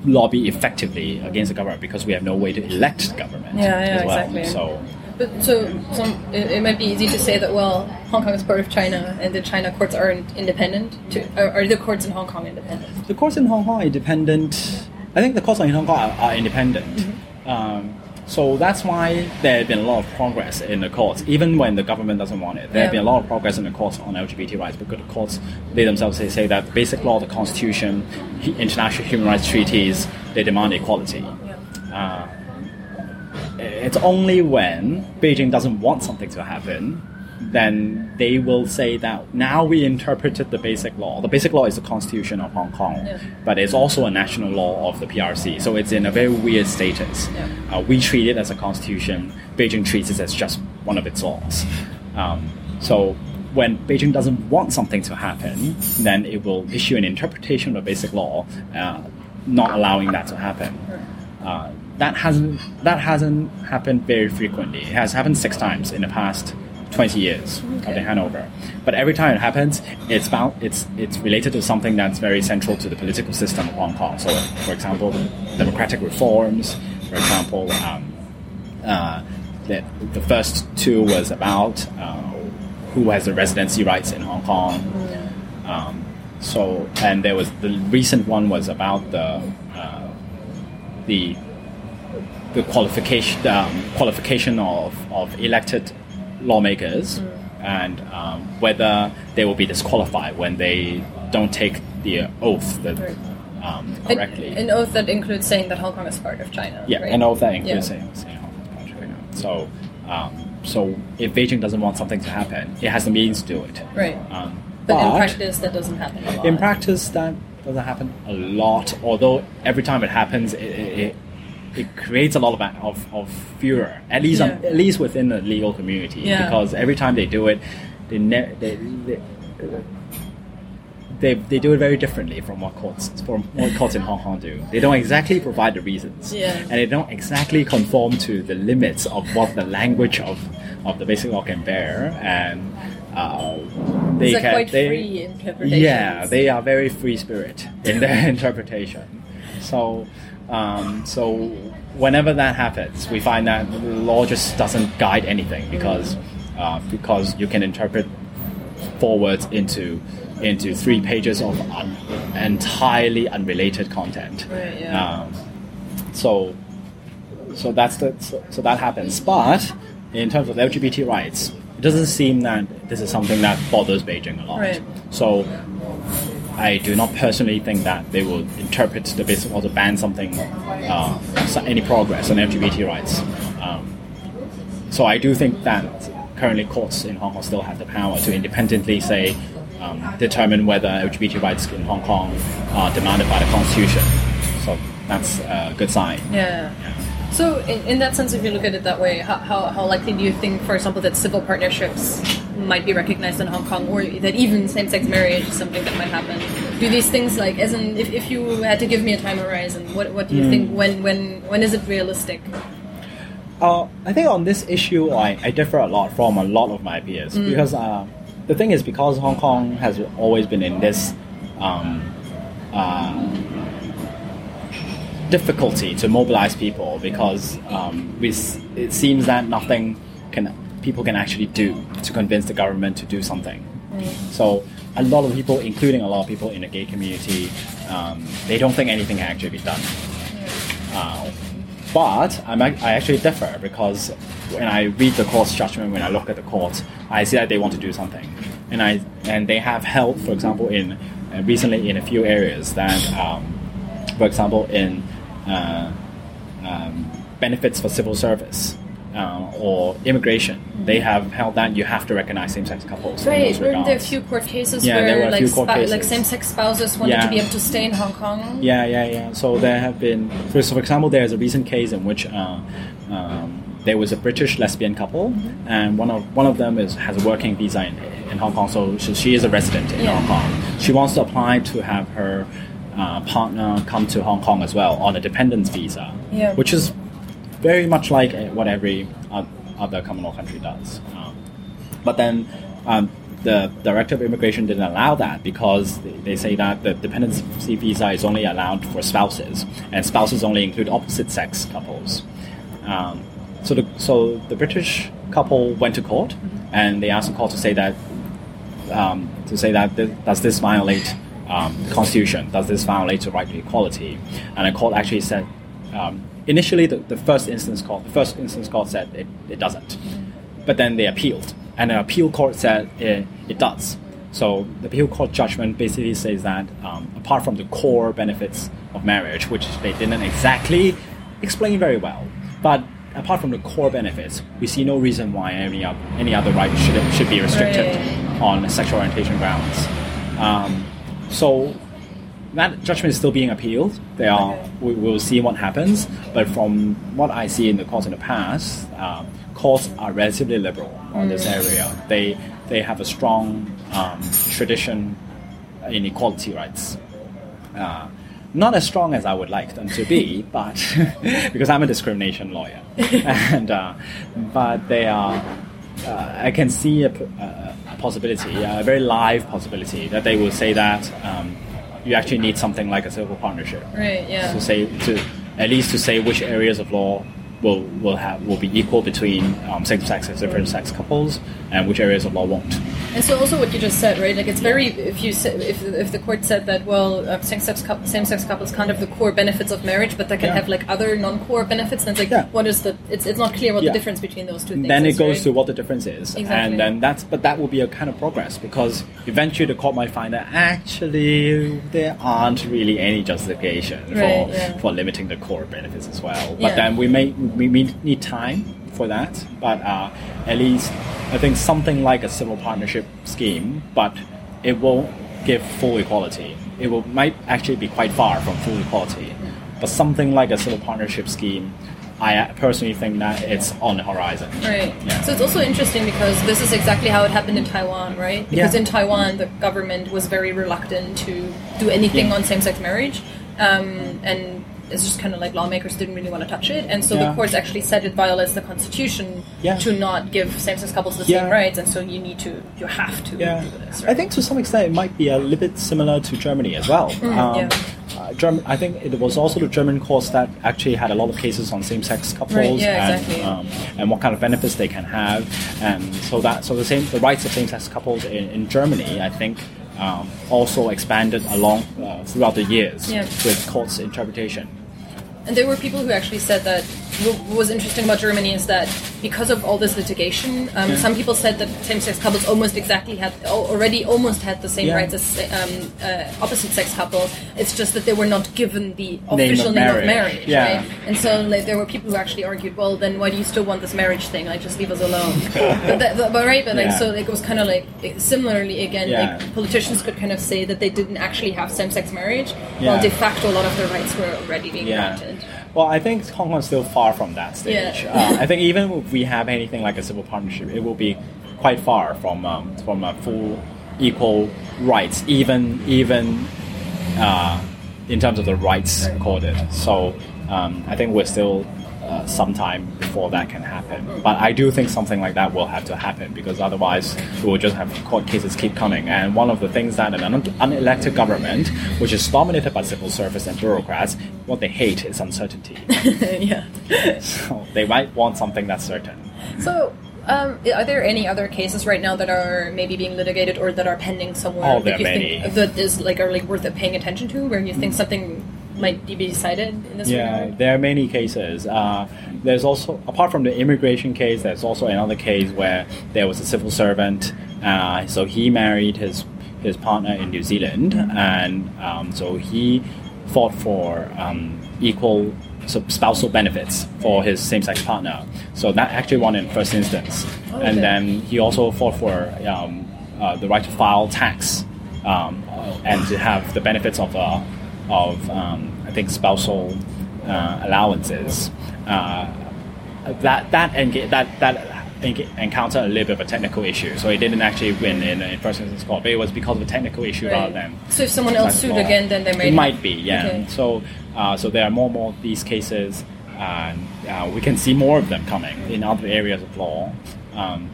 Speaker 2: lobby effectively against the government because we have no way to elect the government.
Speaker 1: Yeah, yeah,
Speaker 2: as well.
Speaker 1: exactly.
Speaker 2: So
Speaker 1: But so, some, it, it might be easy to say that, well, Hong Kong is part of China and the China courts aren't independent. To, are, are the courts in Hong Kong independent?
Speaker 2: the courts in Hong Kong are independent. I think the courts in Hong Kong are, are independent.
Speaker 1: Mm-hmm.
Speaker 2: Um, so that's why there have been a lot of progress in the courts, even when the government doesn't want it. There have been a lot of progress in the courts on LGBT rights because the courts, they themselves they say that basic law, the constitution, international human rights treaties, they demand equality. Uh, it's only when Beijing doesn't want something to happen, then they will say that now we interpreted the basic law. The basic law is the constitution of Hong Kong,
Speaker 1: Yeah.
Speaker 2: but it's also a national law of the PRC. So it's in a very weird status. Uh, we treat it as a constitution. Beijing treats it as just one of its laws. Um, so when Beijing doesn't want something to happen, then it will issue an interpretation of the basic law, uh, not allowing that to happen. Uh, that hasn't that hasn't happened very frequently. It has happened six times in the past twenty years of the handover. But every time it happens, it's bound, it's it's related to something that's very central to the political system of Hong Kong. So, for example, democratic reforms. For example, um, uh, the, the first two was about uh, who has the residency rights in Hong Kong. Um, so and there was the recent one was about the uh, the the qualification um, qualification of, of elected lawmakers and um, whether they will be disqualified when they don't take the oath that,
Speaker 1: Right.
Speaker 2: um, correctly.
Speaker 1: An, oath that includes saying that Hong Kong is part of China.
Speaker 2: Yeah,
Speaker 1: right?
Speaker 2: and all that includes
Speaker 1: Yeah.
Speaker 2: saying, saying Hong Kong is part of China. So, um, so if Beijing doesn't want something to happen, it has the means to do it.
Speaker 1: Right.
Speaker 2: Um,
Speaker 1: But, in practice, that doesn't happen a lot.
Speaker 2: in practice, that doesn't happen a lot. Although every time it happens, it, it, it, it creates a lot of, of, of furor, at least um, at least within the legal community.
Speaker 1: Yeah.
Speaker 2: Because every time they do it, they, ne- they, they they, they do it very differently from what courts from what courts in Hong Kong do. They don't exactly provide the reasons,
Speaker 1: Yeah.
Speaker 2: and they don't exactly conform to the limits of what the language of, of the basic law can bear, and uh, they
Speaker 1: It's
Speaker 2: can
Speaker 1: quite
Speaker 2: they, yeah, they are very free spirit in their interpretation. So, um, so whenever that happens, we find that the law just doesn't guide anything because uh, because you can interpret four words into into three pages of un- entirely unrelated content.
Speaker 1: Right, yeah.
Speaker 2: Um, so so that's the so, so that happens. But in terms of LGBT rights, it doesn't seem that this is something that bothers Beijing a lot.
Speaker 1: Right.
Speaker 2: So I do not personally think that they will interpret the basic law to ban something, uh, any progress on LGBT rights. Um, so I do think that currently courts in Hong Kong still have the power to independently say, um, determine whether LGBT rights in Hong Kong are demanded by the constitution. So that's a good sign.
Speaker 1: Yeah. So, in, in that sense, if you look at it that way, how, how, how likely do you think, for example, that civil partnerships might be recognized in Hong Kong, or that even same-sex marriage is something that might happen? Do these things, like, as in, if, if you had to give me a time horizon, what, what do you think? When, when, when is it realistic?
Speaker 2: Uh, I think on this issue, I, I differ a lot from a lot of my peers because uh, the thing is because Hong Kong has always been in this um, uh, difficulty to mobilize people because um, we, it seems that nothing can people can actually do to convince the government to do something. So a lot of people, including a lot of people in the gay community, um, they don't think anything can actually be done. Uh, but I'm, I actually differ because when I read the court's judgment, when I look at the court, I see that they want to do something, and I and they have held, for example, in uh, recently in a few areas that, um, for example, in uh, um, benefits for civil service. Uh, or immigration, they have held that you have to recognize same-sex couples.
Speaker 1: Right, weren't there a few court cases
Speaker 2: Yeah,
Speaker 1: where like, spa-
Speaker 2: cases.
Speaker 1: like same-sex spouses wanted to be able to stay in Hong Kong?
Speaker 2: Yeah, yeah, yeah. So there have been, for, so for example, there is a recent case in which uh, um, there was a British lesbian couple, and one of one of them is has a working visa in, in Hong Kong, so, so she is a resident in
Speaker 1: Yeah.
Speaker 2: Hong Kong. She wants to apply to have her uh, partner come to Hong Kong as well on a dependence visa,
Speaker 1: Yeah.
Speaker 2: which is very much like uh, what every other Commonwealth country does. Um, but then um, the director of immigration didn't allow that because they, they say that the dependency visa is only allowed for spouses, and spouses only include opposite sex couples. Um, so, the, so the British couple went to court, and they asked the court to say that um, to say that th- does this violate um, constitution? Does this violate the right to equality? And the court actually said um, initially the, the first instance court the first instance court said it, it doesn't, but then they appealed, and the appeal court said it, it does. So the appeal court judgment basically says that um, apart from the core benefits of marriage, which they didn't exactly explain very well, but apart from the core benefits, we see no reason why any, any other right should, should be restricted
Speaker 1: Right.
Speaker 2: on sexual orientation grounds. Um, so that judgment is still being appealed. They are. We will see what happens. But from what I see in the courts in the past, um, courts are relatively liberal on this area. They they have a strong um, tradition in equality rights. Uh, not as strong as I would like them to be, but because I'm a discrimination lawyer, and uh, but they are. Uh, I can see a, p- a- a possibility, a very live possibility, that they will say that um, you actually need something like a civil partnership
Speaker 1: Right, yeah.
Speaker 2: to say to at least to say which areas of law will will have will be equal between um, same sex and different sex couples, and which areas of law won't.
Speaker 1: And so, also what you just said, right? Like, it's very if you say, if if the court said that well, uh, same sex same sex couples can't have the core benefits of marriage, but they can
Speaker 2: Yeah.
Speaker 1: have like other non core benefits. Then it's like,
Speaker 2: Yeah.
Speaker 1: what is the? It's it's not clear what
Speaker 2: Yeah.
Speaker 1: the difference between those two things.
Speaker 2: then
Speaker 1: is,
Speaker 2: it goes
Speaker 1: right?
Speaker 2: to what the difference is,
Speaker 1: Exactly.
Speaker 2: and then that's but that will be a kind of progress because eventually the court might find that actually there aren't really any justification
Speaker 1: Right,
Speaker 2: for for limiting the core benefits as well. But then we may we need time for that, but uh, at least I think something like a civil partnership scheme, but it won't give full equality. It will might actually be quite far from full equality, but something like a civil partnership scheme. I personally think that it's on the horizon.
Speaker 1: Right.
Speaker 2: Yeah.
Speaker 1: So it's also interesting because this is exactly how it happened in Taiwan, right? Because
Speaker 2: Yeah.
Speaker 1: in Taiwan, the government was very reluctant to do anything
Speaker 2: Yeah.
Speaker 1: on same-sex marriage, um, and it's just kind of like lawmakers didn't really want to touch it, and so
Speaker 2: Yeah.
Speaker 1: the courts actually said it violates the constitution
Speaker 2: Yeah.
Speaker 1: to not give same-sex couples the
Speaker 2: Yeah.
Speaker 1: same rights, and so you need to, you have to
Speaker 2: Yeah,
Speaker 1: do this.
Speaker 2: I think to some extent it might be a little bit similar to Germany as well.
Speaker 1: Mm, yeah.
Speaker 2: uh, Germ- I think it was also the German courts that actually had a lot of cases on same-sex couples
Speaker 1: Right, yeah,
Speaker 2: and,
Speaker 1: exactly.
Speaker 2: um, and what kind of benefits they can have, and so that so the same the rights of same-sex couples in, in Germany, I think. Um, also expanded along uh, throughout the years
Speaker 1: Yeah.
Speaker 2: with courts interpretation.
Speaker 1: And there were people who actually said that what was interesting about Germany is that because of all this litigation, um, some people said that same-sex couples almost exactly had already almost had the same
Speaker 2: Yeah.
Speaker 1: rights as um, uh, opposite-sex couples. It's just that they were not given the
Speaker 2: Name
Speaker 1: official
Speaker 2: of
Speaker 1: name of
Speaker 2: marriage.
Speaker 1: marriage,
Speaker 2: Yeah.
Speaker 1: right? And so like, there were people who actually argued, well, then why do you still want this marriage thing? Like, just leave us alone. but, that, but right, but like
Speaker 2: Yeah.
Speaker 1: so, like, it was kind of like similarly again,
Speaker 2: Yeah.
Speaker 1: like politicians could kind of say that they didn't actually have same-sex marriage,
Speaker 2: Yeah.
Speaker 1: while de facto a lot of their rights were already being
Speaker 2: Yeah.
Speaker 1: granted.
Speaker 2: Well, I think Hong Kong is still far from that stage.
Speaker 1: Yeah.
Speaker 2: Uh, I think even if we have anything like a civil partnership, it will be quite far from um, from a full equal rights, even even uh, in terms of the rights accorded. So um, I think we're still. Uh, some time before that can happen, but I do think something like that will have to happen because otherwise we will just have court cases keep coming. And one of the things that an un- unelected government, which is dominated by civil service and bureaucrats, what they hate is uncertainty.
Speaker 1: yeah.
Speaker 2: So they might want something that's certain.
Speaker 1: So, um, are there any other cases right now that are maybe being litigated or that are pending somewhere
Speaker 2: Oh, there
Speaker 1: that you
Speaker 2: are
Speaker 1: think
Speaker 2: many.
Speaker 1: that is like are like worth paying attention to, where you think something might be decided in this
Speaker 2: Yeah,
Speaker 1: regard?
Speaker 2: there are many cases. Uh, there's also, apart from the immigration case, there's also another case where there was a civil servant. Uh, so he married his his partner in New Zealand, and um, so he fought for um, equal spousal benefits for his same-sex partner. So that actually won in first instance,
Speaker 1: Oh,
Speaker 2: and then he also fought for um, uh, the right to file tax um, and to have the benefits of uh, of um, I think spousal uh, allowances. Uh, that that enga- that that encountered a little bit of a technical issue, so it didn't actually win in, in first instance court. But it was because of a technical issue rather than.
Speaker 1: So if someone else sued again, then they may
Speaker 2: It might be, yeah.
Speaker 1: Okay.
Speaker 2: So, uh, so there are more and more of these cases, and uh, we can see more of them coming in other areas of law. Um,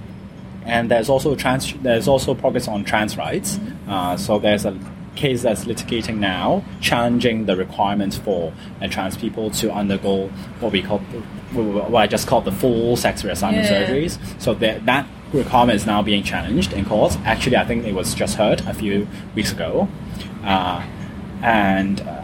Speaker 2: and there's also trans. There's also progress on trans rights. Uh, so there's a case that's litigating now, challenging the requirements for uh, trans people to undergo what we call, what I just called the full sex reassignment
Speaker 1: Yeah.
Speaker 2: surgeries. So that that requirement is now being challenged in court. Actually, I think it was just heard a few weeks ago, uh, and. Uh,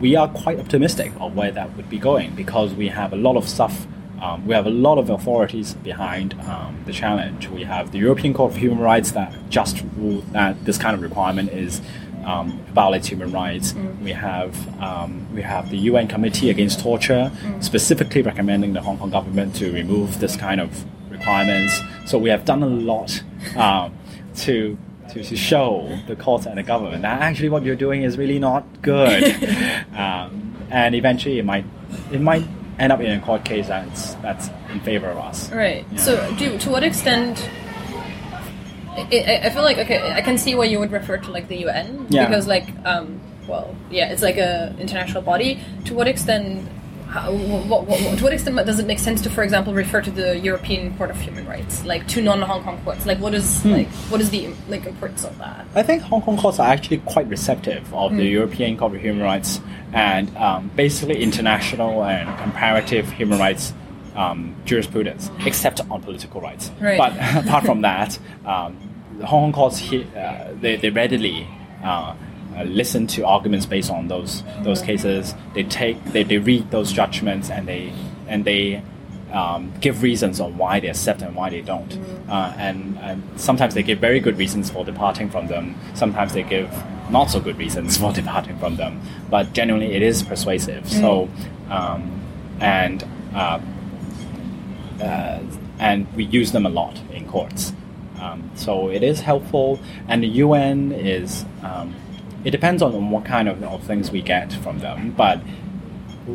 Speaker 2: we are quite optimistic of where that would be going because we have a lot of stuff. Um, we have a lot of authorities behind um, the challenge. We have the European Court of Human Rights that just ruled that this kind of requirement is um, violates human rights. We have um, we have the UN Committee Against Torture specifically recommending the Hong Kong government to remove this kind of requirements. So we have done a lot um, to to, to show the courts and the government that actually what you're doing is really not good. um, and eventually it might it might end up in a court case that's that's in favor of us.
Speaker 1: Right.
Speaker 2: Yeah.
Speaker 1: So, do to what extent? I, I- feel like okay, I can see why you would refer to like the UN
Speaker 2: Yeah.
Speaker 1: because like um, well, yeah, it's like a international body. To what extent how, what, what, what, to what extent does it make sense to, for example, refer to the European Court of Human Rights, like to non-Hong Kong courts? Like, what is like what is the like importance of that?
Speaker 2: I think Hong Kong courts are actually quite receptive of
Speaker 1: Hmm.
Speaker 2: the European Court of Human Rights and um, basically international and comparative human rights um, jurisprudence, except on political rights.
Speaker 1: Right.
Speaker 2: But apart from that, um, the Hong Kong courts uh, they, they readily uh, uh, listen to arguments based on those those cases. They take they, they read those judgments and they and they um, give reasons on why they accept and why they don't. Uh, and, and sometimes they give very good reasons for departing from them. Sometimes they give not so good reasons for departing from them. But generally, it is persuasive. So, um, and uh, uh, and we use them a lot in courts. Um, so it is helpful, and the UN is. Um, it depends on what kind of, of things we get from them, but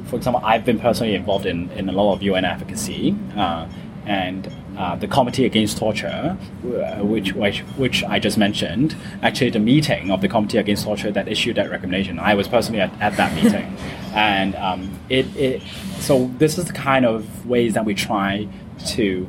Speaker 2: for example, I've been personally involved in, in a lot of UN advocacy, uh, and uh, the Committee Against Torture, uh, which, which which I just mentioned, actually the meeting of the Committee Against Torture that issued that recommendation, I was personally at, at that meeting, and um, it, it so this is the kind of ways that we try to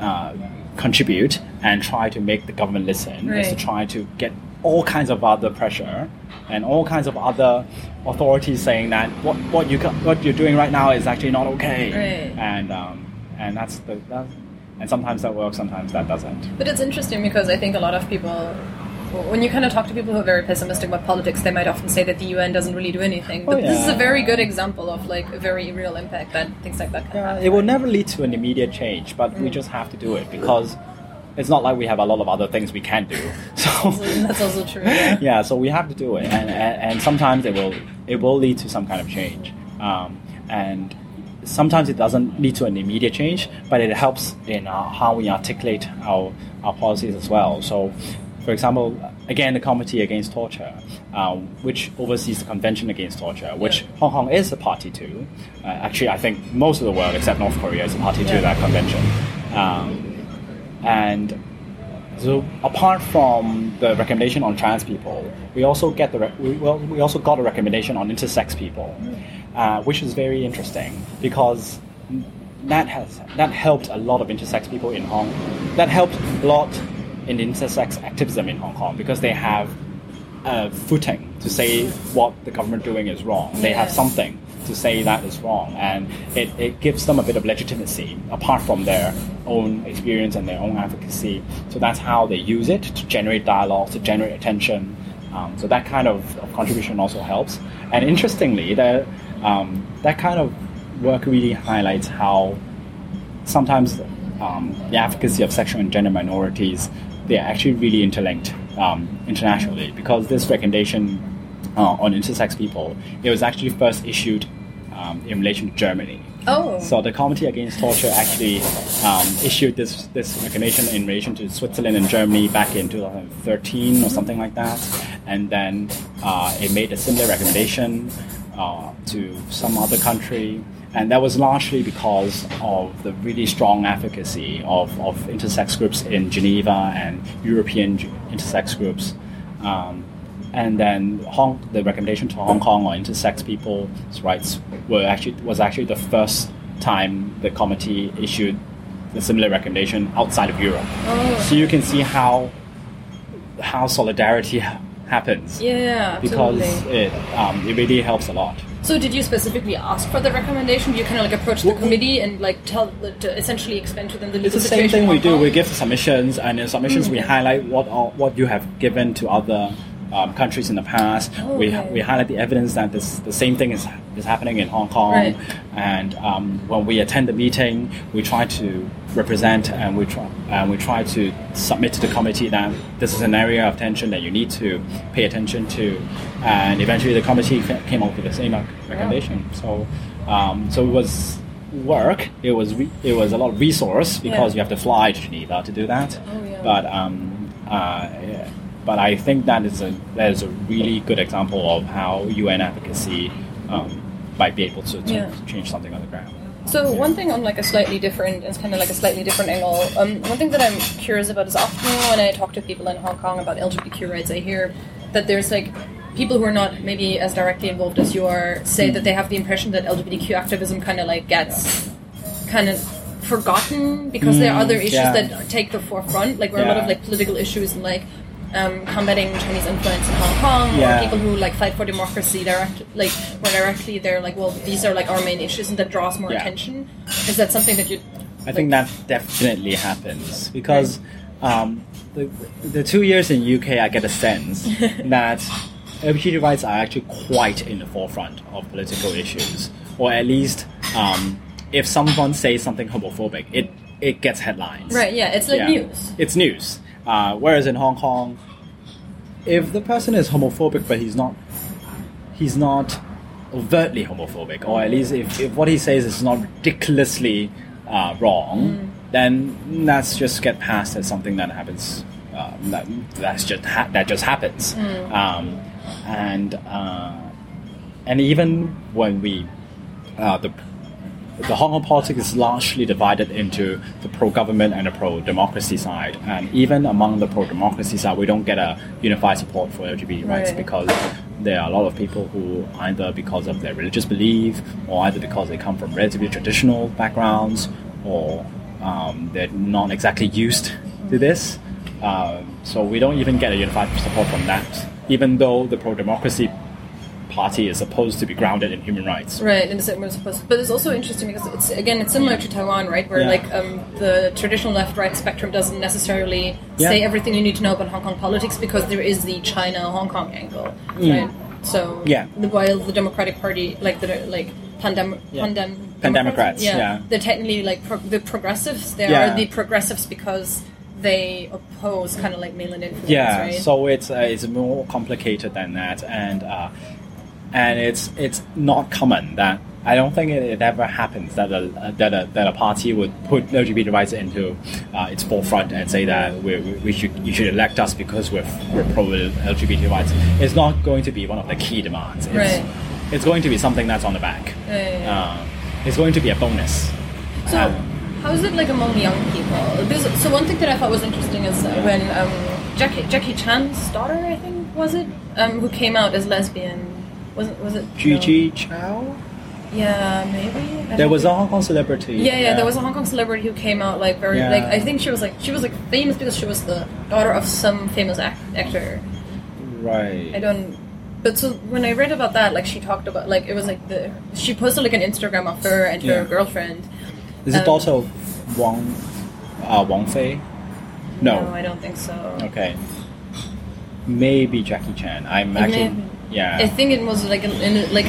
Speaker 2: uh, contribute and try to make the government listen right. is to try to get all kinds of other pressure and all kinds of other authorities saying that what, what you what you're doing right now is actually not okay
Speaker 1: Right.
Speaker 2: and um, and that's the that, and sometimes that works sometimes that doesn't
Speaker 1: But it's interesting because I think a lot of people, when you kind of talk to people who are very pessimistic about politics, they might often say that the UN doesn't really do anything. But
Speaker 2: Oh,
Speaker 1: this is a very good example of like a very real impact that things like that can
Speaker 2: Yeah,
Speaker 1: have.
Speaker 2: it will never lead to an immediate change, but
Speaker 1: Mm.
Speaker 2: we just have to do it because it's not like we have a lot of other things we can do. So
Speaker 1: That's also true. Yeah.
Speaker 2: yeah, so we have to do it, and, and, and sometimes it will it will lead to some kind of change, um, and sometimes it doesn't lead to an immediate change, but it helps in uh, how we articulate our our policies as well. So, for example, again, the Committee Against Torture, uh, which oversees the Convention Against Torture, which
Speaker 1: Yeah.
Speaker 2: Hong Kong is a party to. Uh, actually, I think most of the world except North Korea is a party to that convention. Um, and so apart from the recommendation on trans people, we also get the re- we, well, we also got a recommendation on intersex people, uh, which is very interesting because that has that helped a lot of intersex people in Hong. That helped a lot in intersex activism in Hong Kong because they have a footing to say what the government doing is wrong. They have something to say that is wrong, and it, it gives them a bit of legitimacy apart from their own experience and their own advocacy. So that's how they use it to generate dialogue, to generate attention. Um, so that kind of, of contribution also helps. And interestingly, the, um, that kind of work really highlights how sometimes um, the advocacy of sexual and gender minorities they are actually really interlinked um, internationally because this recommendation uh, on intersex people it was actually first issued um, in relation to Germany.
Speaker 1: Oh.
Speaker 2: So the Committee Against Torture actually um, issued this this recommendation in relation to Switzerland and Germany back in 2013 or something like that, and then uh, it made a similar recommendation uh, to some other country, and that was largely because of the really strong advocacy of, of intersex groups in Geneva and European intersex groups. Um, and then Hong, the recommendation to Hong Kong on intersex people's rights were actually was actually the first time the committee issued a similar recommendation outside of Europe.
Speaker 1: Oh.
Speaker 2: So you can see how how solidarity happens
Speaker 1: Yeah,
Speaker 2: because
Speaker 1: absolutely.
Speaker 2: it um, it really helps a lot.
Speaker 1: So did you specifically ask for the recommendation? You kind of like approach the committee and like tell, to essentially explain to them the
Speaker 2: It's the same thing we do. We give submissions, and in submissions
Speaker 1: Hmm.
Speaker 2: we highlight what are, what you have given to other um, countries in the past.
Speaker 1: Oh,
Speaker 2: we
Speaker 1: okay.
Speaker 2: we highlight the evidence that this the same thing is is happening in Hong Kong.
Speaker 1: Right.
Speaker 2: And um, when we attend the meeting, we try to represent and we try and we try to submit to the committee that this is an area of attention that you need to pay attention to. And eventually, the committee came up with the same rec- recommendation. So um, so it was work. It was re- it was a lot of resource because
Speaker 1: Yeah.
Speaker 2: you have to fly to Geneva to do that.
Speaker 1: Oh, yeah.
Speaker 2: But um, uh, yeah. But I think that is a that is a really good example of how UN advocacy um, might be able to, to
Speaker 1: Yeah.
Speaker 2: change something on the ground.
Speaker 1: So one thing on like a slightly different, it's kind of like a slightly different angle. Um, one thing that I'm curious about is often when I talk to people in Hong Kong about LGBTQ rights, I hear that there's like people who are not maybe as directly involved as you are say that they have the impression that LGBTQ activism kind of like gets kind of forgotten because there are other issues
Speaker 2: yeah.
Speaker 1: that take the forefront. Like there are a lot of like political issues and like um, combating Chinese influence in Hong Kong,
Speaker 2: Yeah.
Speaker 1: or people who like fight for democracy. Direct, like where directly they're like, well, these are like our main issues, and that draws more
Speaker 2: Yeah.
Speaker 1: attention. Is that something that you?
Speaker 2: I think that definitely happens because um, the, the two years in UK, I get a sense that LGBT rights are actually quite in the forefront of political issues, or at least um, if someone says something homophobic, it it gets headlines.
Speaker 1: Right. Yeah. It's like
Speaker 2: Yeah.
Speaker 1: news.
Speaker 2: It's news. Uh, whereas in Hong Kong, if the person is homophobic but he's not, he's not overtly homophobic, or at least if, if what he says is not ridiculously uh, wrong, then that's just get passed as something that happens. Uh, that that's just ha- that just happens, um, and uh, and even when we uh, the the Hong Kong politics is largely divided into the pro-government and the pro-democracy side. And even among the pro-democracy side, we don't get a unified support for LGBT rights
Speaker 1: Right.
Speaker 2: because there are a lot of people who either because of their religious belief or either because they come from relatively traditional backgrounds or um, they're not exactly used to this. Um, so we don't even get a unified support from that, even though the pro-democracy party is supposed to be grounded in human rights.
Speaker 1: Right, and it's we're supposed to, but it's also interesting because it's again it's similar to Taiwan, right? Where
Speaker 2: Yeah.
Speaker 1: like um, the traditional left-right spectrum doesn't necessarily
Speaker 2: Yeah.
Speaker 1: say everything you need to know about Hong Kong politics because there is the China Hong Kong angle, right? So
Speaker 2: Mm. Yeah.
Speaker 1: the, while the Democratic Party, like the like pandem
Speaker 2: Yeah.
Speaker 1: pandem
Speaker 2: Pandemocrats,
Speaker 1: yeah,
Speaker 2: yeah.
Speaker 1: they're technically like pro- the progressives. They
Speaker 2: Yeah.
Speaker 1: are the progressives because they oppose kind of like mainland influence,
Speaker 2: Yeah,
Speaker 1: right?
Speaker 2: so it's uh, it's more complicated than that, and uh, and it's it's not common that I don't think it, it ever happens that a that a that a party would put LGBT rights into uh, its forefront and say that we, we, should you should elect us because we're we're pro LGBT rights. It's not going to be one of the key demands. It's,
Speaker 1: Right.
Speaker 2: It's going to be something that's on the back.
Speaker 1: Yeah, yeah, yeah.
Speaker 2: Uh, it's going to be a bonus.
Speaker 1: So,
Speaker 2: Uh,
Speaker 1: how is it like among young people? This, so one thing that I thought was interesting is when um, Jackie Jackie Chan's daughter, I think was it, um, who came out as lesbian. Was it? Was it?
Speaker 2: Gigi Chow.
Speaker 1: Yeah, maybe. I
Speaker 2: There was a Hong Kong celebrity.
Speaker 1: Yeah, yeah, There was a Hong Kong celebrity who came out like very
Speaker 2: Yeah.
Speaker 1: like I think she was like she was like famous because she was the daughter of some famous act- actor.
Speaker 2: right.
Speaker 1: I don't. But so when I read about that, like she talked about like it was like the she posted like an Instagram of her and her
Speaker 2: Yeah.
Speaker 1: girlfriend.
Speaker 2: Is it
Speaker 1: Um,
Speaker 2: also Wang uh, Wang Fei? No.
Speaker 1: No, I don't think so.
Speaker 2: Okay. Maybe Jackie Chan. I'm
Speaker 1: It
Speaker 2: actually yeah.
Speaker 1: I think it was like in, in like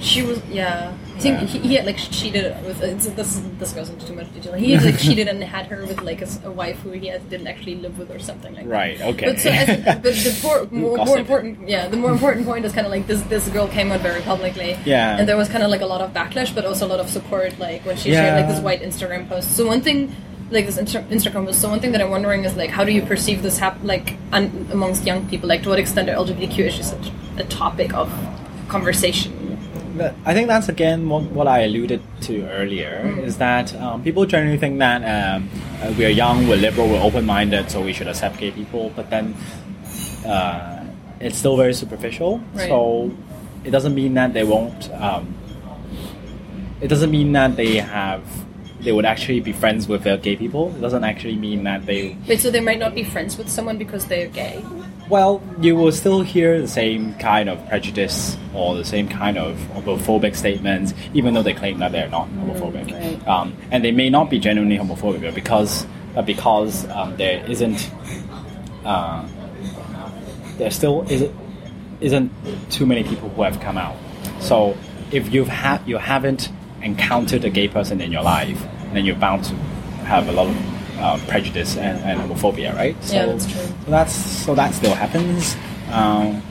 Speaker 1: she was yeah. I think
Speaker 2: Yeah.
Speaker 1: he, he had like cheated with uh, it's, this. This goes into too much detail. He had like cheated and had her with like a wife who he had, didn't actually live with or something like that.
Speaker 2: Right, okay.
Speaker 1: But, so, as, but the more, more important, yeah, the more important point is kind of like this. This girl came out very publicly,
Speaker 2: Yeah.
Speaker 1: and there was kind of like a lot of backlash, but also a lot of support. Like when she
Speaker 2: Yeah.
Speaker 1: shared like this white Instagram post. So one thing. Like this Insta- Instagram post. So one thing that I'm wondering is like, how do you perceive this hap- like un- amongst young people? Like, to what extent are LGBTQ issues such a topic of conversation?
Speaker 2: I think that's again what, what I alluded to earlier is that um, people generally think that um, uh, we are young, we're liberal, we're open-minded, so we should accept gay people. But then uh, it's still very superficial.
Speaker 1: Right.
Speaker 2: So it doesn't mean that they won't. Um, it doesn't mean that they have. They would actually be friends with uh, gay people. It doesn't actually mean that they
Speaker 1: Wait, so they might not be friends with someone because they're gay?
Speaker 2: well, you will still hear the same kind of prejudice or the same kind of homophobic statements, even though they claim that they're not homophobic.
Speaker 1: right.
Speaker 2: Um, and they may not be genuinely homophobic, because but because um, there isn't uh, there still isn't isn't too many people who have come out. So if you've ha- you haven't encountered a gay person in your life, then you're bound to have a lot of uh, prejudice and, and homophobia, right? So,
Speaker 1: Yeah, that's true.
Speaker 2: So that's so that still happens. Um,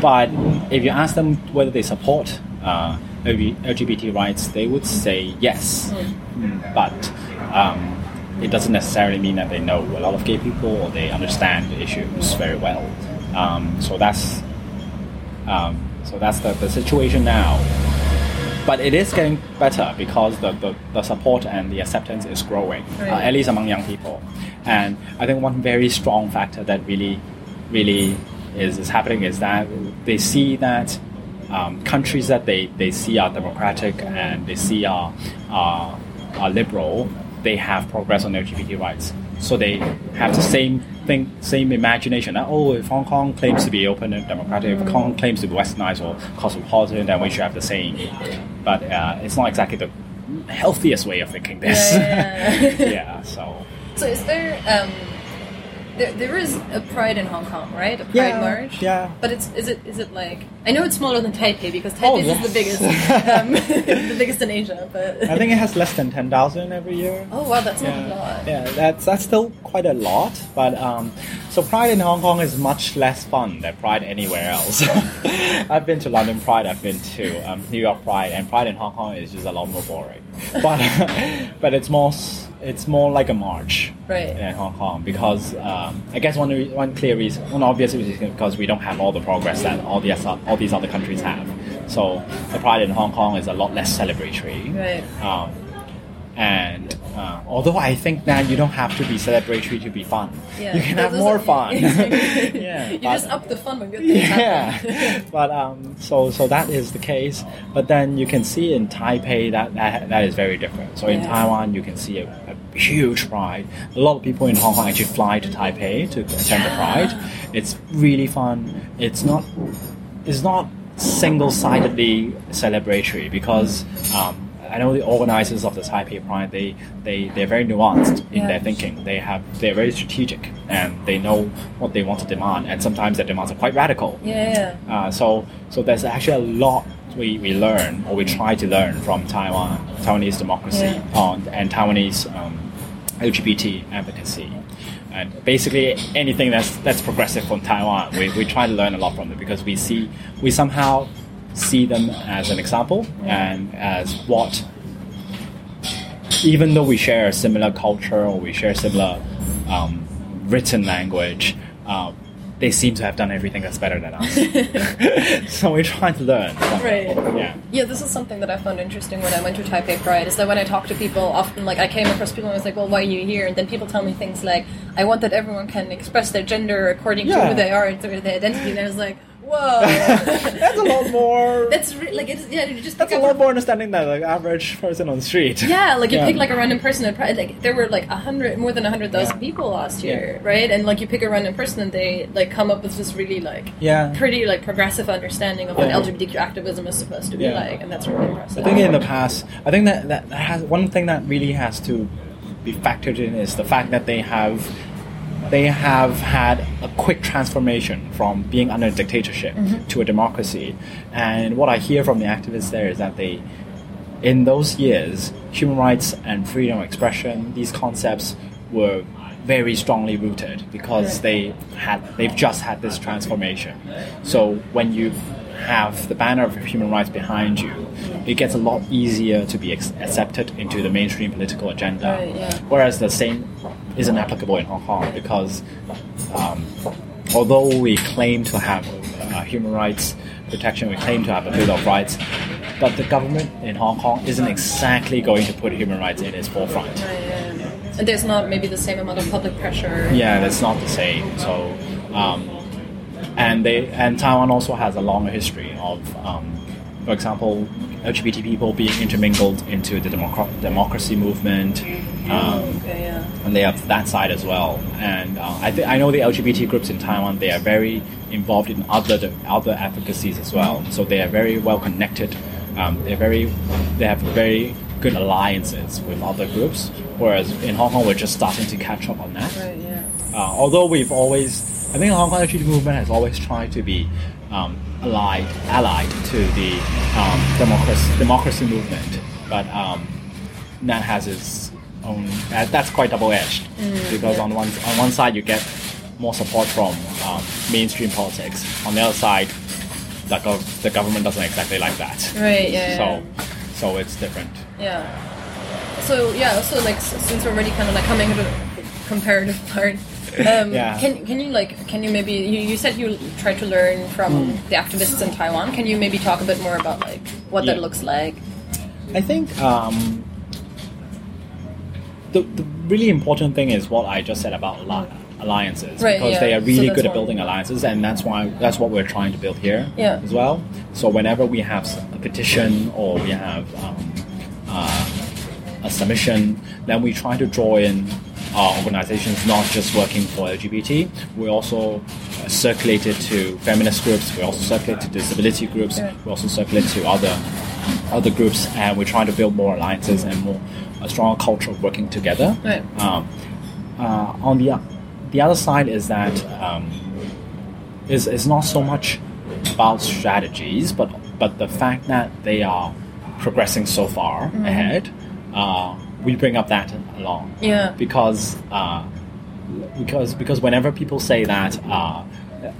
Speaker 2: but if you ask them whether they support uh, LGBT rights, they would say yes. Mm, But um, it doesn't necessarily mean that they know a lot of gay people or they understand the issues very well. Um, so that's um, so that's the, the situation now. But it is getting better because the, the, the support and the acceptance is growing,
Speaker 1: Right.
Speaker 2: uh, at least among young people. And I think one very strong factor that really, really is, is happening is that they see that um, countries that they, they see are democratic and they see are, are, are liberal, they have progress on LGBT rights. So they have the same thing, same imagination. That, oh, if Hong Kong claims to be open and democratic, if Hong Kong claims to be westernized or cosmopolitan, then we should have the same. But uh, it's not exactly the healthiest way of thinking this.
Speaker 1: Yeah, yeah.
Speaker 2: yeah so.
Speaker 1: So is there um, there, there is a pride in Hong Kong, right? A pride
Speaker 2: Yeah,
Speaker 1: march.
Speaker 2: yeah.
Speaker 1: But it's is it is it like I know it's smaller than Taipei because Taipei
Speaker 2: Oh,
Speaker 1: is the biggest, um, the biggest in Asia. But
Speaker 2: I think it has less than 10,000 every year.
Speaker 1: oh wow, that's not a lot.
Speaker 2: yeah, that's that's still quite a lot. But um, so Pride in Hong Kong is much less fun than Pride anywhere else. I've been to London Pride, I've been to um, New York Pride, and Pride in Hong Kong is just a lot more boring. But but it's more it's more like a march
Speaker 1: Right.
Speaker 2: in Hong Kong because um, I guess one re- one clear reason, one obvious reason because we don't have all the progress that all the all these other countries have. So the Pride in Hong Kong is a lot less celebratory.
Speaker 1: Right.
Speaker 2: Um, and uh, although I think that you don't have to be celebratory to be fun,
Speaker 1: Yeah.
Speaker 2: you can have more fun. yeah,
Speaker 1: you
Speaker 2: but-
Speaker 1: just up the fun when good things happen.
Speaker 2: yeah, but um, so so that is the case. But then you can see in Taipei that that, that is very different. So in
Speaker 1: Yeah.
Speaker 2: Taiwan, you can see a, a huge pride. A lot of people in Hong Kong actually fly to Taipei to attend the pride. It's really fun. It's not it's not single-sidedly celebratory because. Um, I know the organizers of the Taipei Pride. They they they're very nuanced in
Speaker 1: Yeah.
Speaker 2: their thinking. They have they're very strategic and they know what they want to demand. And sometimes their demands are quite radical.
Speaker 1: Yeah, yeah.
Speaker 2: Uh, so, so there's actually a lot we, we learn or we try to learn from Taiwan, Taiwanese democracy,
Speaker 1: Yeah.
Speaker 2: on, and Taiwanese um, LGBT advocacy. And basically anything that's that's progressive from Taiwan, we, we try to learn a lot from it because we see we somehow see them as an example and as what even though we share a similar culture or we share similar um, written language, uh, they seem to have done everything that's better than us. so we're trying to learn.
Speaker 1: Right.
Speaker 2: Yeah.
Speaker 1: Yeah, this is something that I found interesting when I went to Taipei Pride. Is that when I talk to people, often like I came across people and I was like, "Well, why are you here?" And then people tell me things like, "I want that everyone can express their gender according to who they are and their identity." And I was like, "Whoa,
Speaker 2: That's a lot more.
Speaker 1: that's re- like it's yeah, you just
Speaker 2: That's a lot more understanding than like average person on the street.
Speaker 1: Yeah, like you
Speaker 2: Yeah.
Speaker 1: pick like a random person at Pride. Like there were like a hundred, more than a hundred thousand
Speaker 2: Yeah.
Speaker 1: people last year, right? And like you pick a random person and they like come up with this really like
Speaker 2: Yeah.
Speaker 1: pretty like progressive understanding of what
Speaker 2: Yeah.
Speaker 1: LGBTQ activism is supposed to be
Speaker 2: Yeah.
Speaker 1: like, and that's really impressive.
Speaker 2: I think in the past, I think that, that that has one thing that really has to be factored in is the fact that they have they have had a quick transformation from being under dictatorship mm-hmm. to a democracy. And what I hear from the activists there is that they, in those years, human rights and freedom of expression, these concepts were very strongly rooted because they had they've just had this transformation. So when you have the banner of human rights behind you, it gets a lot easier to be accepted into the mainstream political agenda.
Speaker 1: Right, yeah.
Speaker 2: Whereas the same isn't applicable in Hong Kong because um, although we claim to have uh, human rights protection, we claim to have a Bill of Rights, but the government in Hong Kong isn't exactly going to put human rights in its forefront.
Speaker 1: Right, yeah. And there's not maybe the same amount of public pressure.
Speaker 2: Yeah, that's not the same. So, um, and they and Taiwan also has a longer history of, um, for example, LGBT people being intermingled into the democ- democracy movement. Um,
Speaker 1: Okay, yeah.
Speaker 2: and they have that side as well. And uh, I, th- I know the LGBT groups in Taiwan; they are very involved in other other advocacies as well. So they are very well connected. Um, they're very they have very good alliances with other groups. Whereas in Hong Kong, we're just starting to catch up on that.
Speaker 1: Right, yeah.
Speaker 2: Uh, although we've always, I think the Hong Kong LGBT movement has always tried to be um, allied, allied to the um, democracy, democracy movement, but um, that has its own. That, that's quite double-edged because on one on one side you get more support from um, mainstream politics. On the other side, the, gov- the government doesn't exactly like that.
Speaker 1: Right, yeah.
Speaker 2: So, so it's different.
Speaker 1: Yeah. So yeah, so like since we're already kind of like coming to the comparative part, um,
Speaker 2: Yeah.
Speaker 1: can can you like can you maybe you, you said you try to learn from
Speaker 2: Hmm.
Speaker 1: the activists in Taiwan? Can you maybe talk a bit more about like what that looks like?
Speaker 2: I think um, the, the really important thing is what I just said about li- alliances
Speaker 1: Right,
Speaker 2: because
Speaker 1: yeah.
Speaker 2: they are really
Speaker 1: that's
Speaker 2: good at building alliances, and that's why that's what we're trying to build here
Speaker 1: Yeah.
Speaker 2: as well. So whenever we have a petition or we have um, uh, a submission, then we try to draw in our organizations not just working for LGBT. We also uh, circulate it to feminist groups. We also circulate to disability groups. We also circulate to other other groups, and we're trying to build more alliances and more a stronger culture of working together.
Speaker 1: Right.
Speaker 2: Um, uh, on the the other side is that um, is is not so much about strategies, but but the fact that they are progressing so far
Speaker 1: Mm-hmm.
Speaker 2: ahead. Uh, we bring up that along
Speaker 1: Yeah.
Speaker 2: because uh, because because whenever people say that. Uh,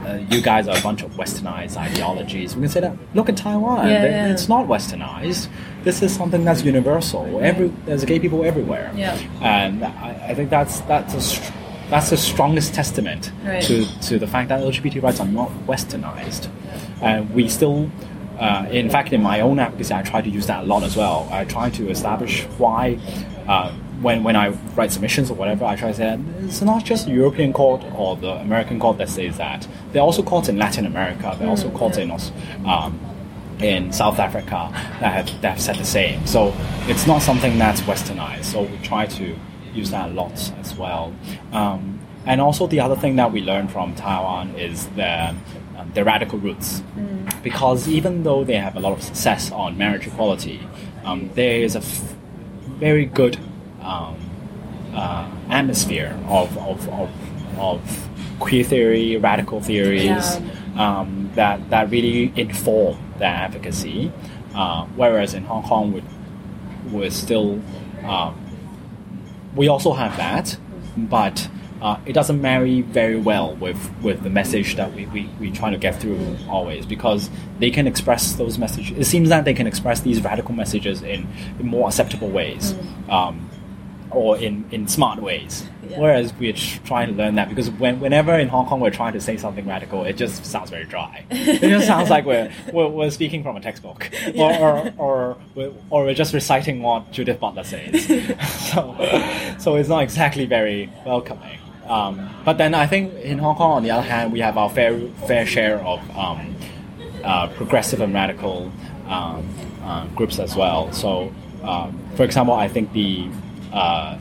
Speaker 2: uh, you guys are a bunch of westernized ideologies. We can say that. Look at Taiwan;
Speaker 1: Yeah, yeah.
Speaker 2: it's not westernized. This is something that's universal. Every there's gay people everywhere
Speaker 1: Yeah.
Speaker 2: and I, I think that's that's a str- that's the strongest testament
Speaker 1: Right.
Speaker 2: to to the fact that LGBT rights are not westernized, and we still. Uh, in fact, in my own advocacy, I try to use that a lot as well. I try to establish why, uh, when when I write submissions or whatever, I try to say that it's not just the European court or the American court that says that. There are also courts in Latin America. There are also courts in um, in South Africa that have, that have said the same. So it's not something that's westernized. So we try to use that a lot as well. Um, and also the other thing that we learned from Taiwan is the um, the radical roots, because even though they have a lot of success on marriage equality, um, there is a f- very good um, uh, atmosphere of, of, of, of queer theory, radical theories
Speaker 1: Yeah.
Speaker 2: um, that, that really inform their advocacy. Uh, whereas in Hong Kong, we, we're still, um, we also have that, but uh, it doesn't marry very well with, with the message that we, we, we try to get through always because they can express those messages. It seems that they can express these radical messages in, in more acceptable ways. Um, or in, in smart ways.
Speaker 1: Yeah.
Speaker 2: Whereas we're trying to learn that because when, whenever in Hong Kong we're trying to say something radical, it just sounds very dry. it just sounds like we're, we're, we're speaking from a textbook, or, or, or, we're, or we're just reciting what Judith Butler says. so, so it's not exactly very welcoming. Um, but then I think in Hong Kong, on the other hand, we have our fair fair share of um, uh, progressive and radical um, uh, groups as well. So, um, for example, I think the uh,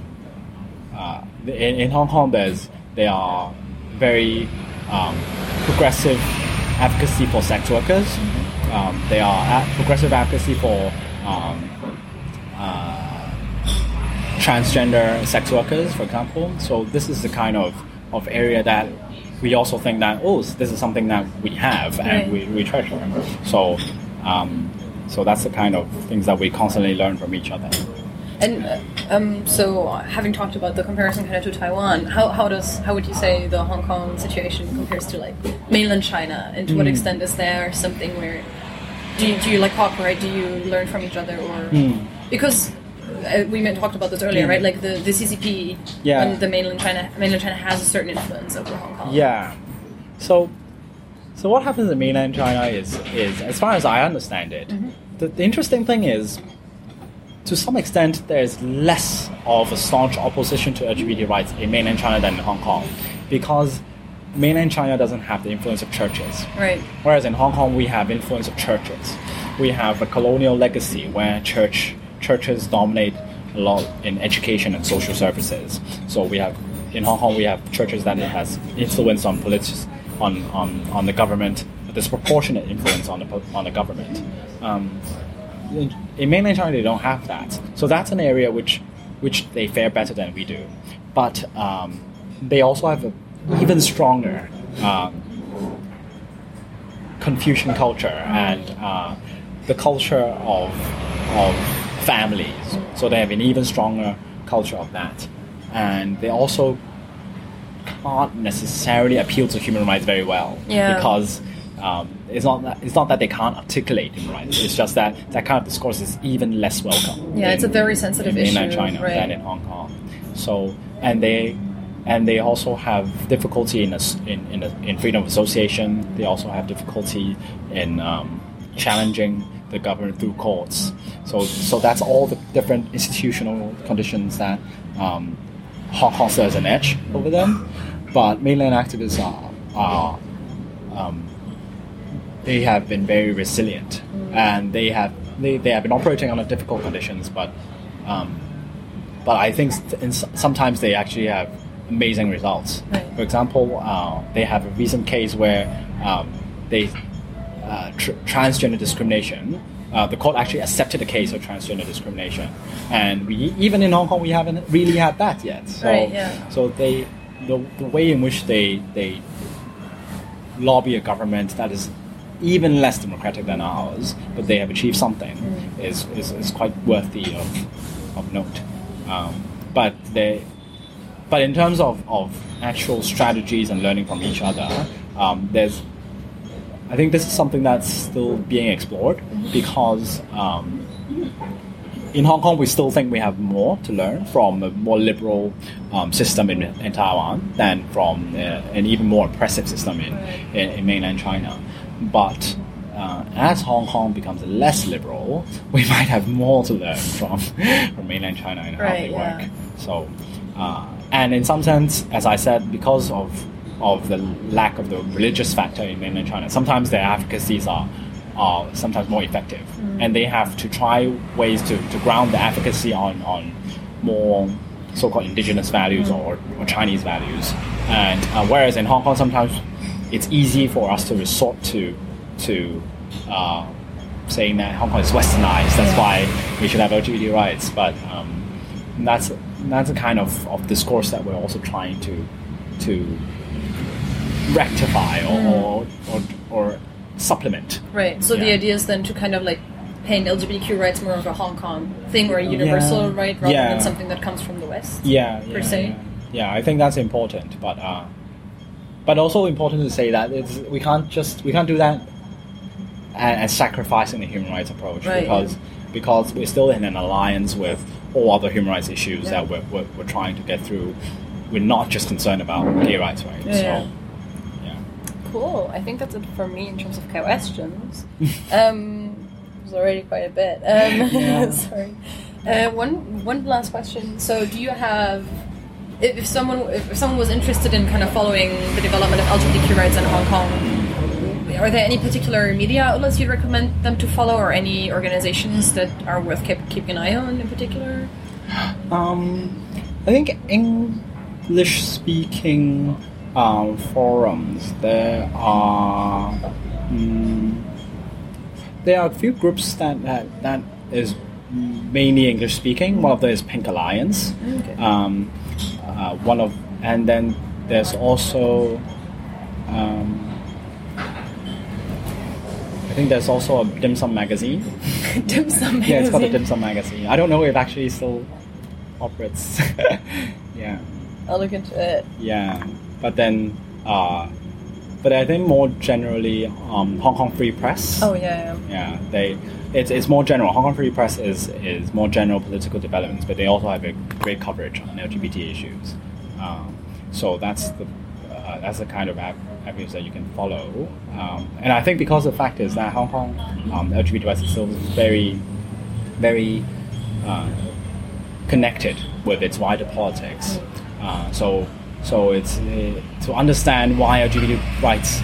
Speaker 2: uh, in, in Hong Kong, there's there are very um, progressive advocacy for sex workers. Um, they are progressive advocacy for um, uh, transgender sex workers, for example. So this is the kind of, of area that we also think that oh, this is something that we have and we, we treasure. So um, so that's the kind of things that we constantly learn from each other.
Speaker 1: And uh, um, so, having talked about the comparison kind of to Taiwan, how, how does how would you say the Hong Kong situation compares to like mainland China? And to what extent is there something where do you, do you like cooperate? Do you learn from each other, or because uh, we talked about this earlier, right? Like the, the CCP,
Speaker 2: Yeah.
Speaker 1: when the mainland China mainland China has a certain influence over Hong Kong.
Speaker 2: Yeah. So, so what happens in mainland China is, is as far as I understand it, the, the interesting thing is, to some extent, there's less of a staunch opposition to LGBT rights in mainland China than in Hong Kong, because mainland China doesn't have the influence of churches.
Speaker 1: Right.
Speaker 2: Whereas in Hong Kong, we have influence of churches. We have a colonial legacy where church churches dominate a lot in education and social services. So we have in Hong Kong, we have churches that it has influence on politics, on, on, on the government, a disproportionate influence on the on the government. Um, in, in mainland China, they don't have that. So that's an area which which they fare better than we do. But um, they also have a even stronger um, Confucian culture and uh, the culture of of families. So they have an even stronger culture of that, and they also can't necessarily appeal to human rights very well
Speaker 1: Yeah.
Speaker 2: because. Um, it's not that it's not that they can't articulate human rights. It's just that that kind of discourse is even less welcome.
Speaker 1: Yeah, it's a very sensitive issue.
Speaker 2: in mainland
Speaker 1: issue,
Speaker 2: China
Speaker 1: right.
Speaker 2: than in Hong Kong. So and they and they also have difficulty in as- in in, in freedom of association. They also have difficulty in um, challenging the government through courts. So so that's all the different institutional conditions that um, Hong Kong has an edge over them. but mainland activists are, are um, they have been very resilient, and they have they, they have been operating under difficult conditions, but um, but I think in, sometimes they actually have amazing results.
Speaker 1: Right.
Speaker 2: For example, uh, they have a recent case where um, they uh, tr- transgender discrimination. Uh, the court actually accepted the case of transgender discrimination, and we even in Hong Kong we haven't really had that yet. So,
Speaker 1: Right, yeah.
Speaker 2: so they the, the way in which they they lobby a government that is even less democratic than ours, but they have achieved something, is, is, is quite worthy of, of note. Um, but they, but in terms of, of actual strategies and learning from each other, um, there's, I think this is something that's still being explored because um, in Hong Kong, we still think we have more to learn from a more liberal um, system in, in Taiwan than from uh, an even more oppressive system in, in, in mainland China. But uh, as Hong Kong becomes less liberal, we might have more to learn from, from mainland China and how
Speaker 1: Right,
Speaker 2: they
Speaker 1: yeah.
Speaker 2: work. So, uh, and in some sense, as I said, because of of the lack of the religious factor in mainland China, sometimes their advocacies are are sometimes more effective, and they have to try ways to, to ground the advocacy on on more so-called indigenous values or, or Chinese values. And uh, whereas in Hong Kong, sometimes it's easy for us to resort to to uh, saying that Hong Kong is westernized. That's why we should have LGBT rights. But um, that's that's a kind of, of discourse that we're also trying to to rectify or, or, or, or supplement.
Speaker 1: Right. So the idea is then to kind of like paint LGBTQ rights more of a Hong Kong thing or a universal
Speaker 2: Yeah.
Speaker 1: right rather
Speaker 2: Yeah.
Speaker 1: than something that comes from the West.
Speaker 2: Yeah,
Speaker 1: Per se.
Speaker 2: Yeah. Yeah, I think that's important, but uh, but also important to say that it's, we can't just we can't do that and, and sacrificing the human rights approach
Speaker 1: Right,
Speaker 2: because because we're still in an alliance with all other human rights issues
Speaker 1: Yeah.
Speaker 2: that we're, we're, we're trying to get through. We're not just concerned about gay rights, right?
Speaker 1: Yeah.
Speaker 2: So, yeah.
Speaker 1: Cool. I think that's it for me in terms of questions. um, it was already quite a bit. Um,
Speaker 2: Yeah.
Speaker 1: sorry. Uh, one one last question. So, do you have, if, if someone if someone was interested in kind of following the development of LGBTQ rights in Hong Kong, are there any particular media outlets you'd recommend them to follow, or any organizations that are worth keep, keeping an eye on in particular?
Speaker 2: Um, I think English speaking um, forums, there are mm, there are a few groups that, that, that is mainly English speaking. One of them is Pink Alliance.
Speaker 1: Okay.
Speaker 2: Um, uh, one of and then there's also um, I think there's also a Dim Sum magazine.
Speaker 1: Dim Sum magazine.
Speaker 2: Yeah, it's called the. Dim Sum magazine. I don't know if it actually still operates. yeah,
Speaker 1: I'll look into it.
Speaker 2: yeah. But then, uh, but I think more generally, um, Hong Kong Free Press.
Speaker 1: Oh yeah. yeah.
Speaker 2: Yeah, they. It's, it's more general. Hong Kong Free Press is, is more general political developments, but they also have a great coverage on LGBT issues. Um, so that's the uh, that's the kind of av- avenues that you can follow. Um, and I think because the fact is that Hong Kong um, LGBT rights is still very very uh, connected with its wider politics. Uh, so so it's uh, to understand why LGBT rights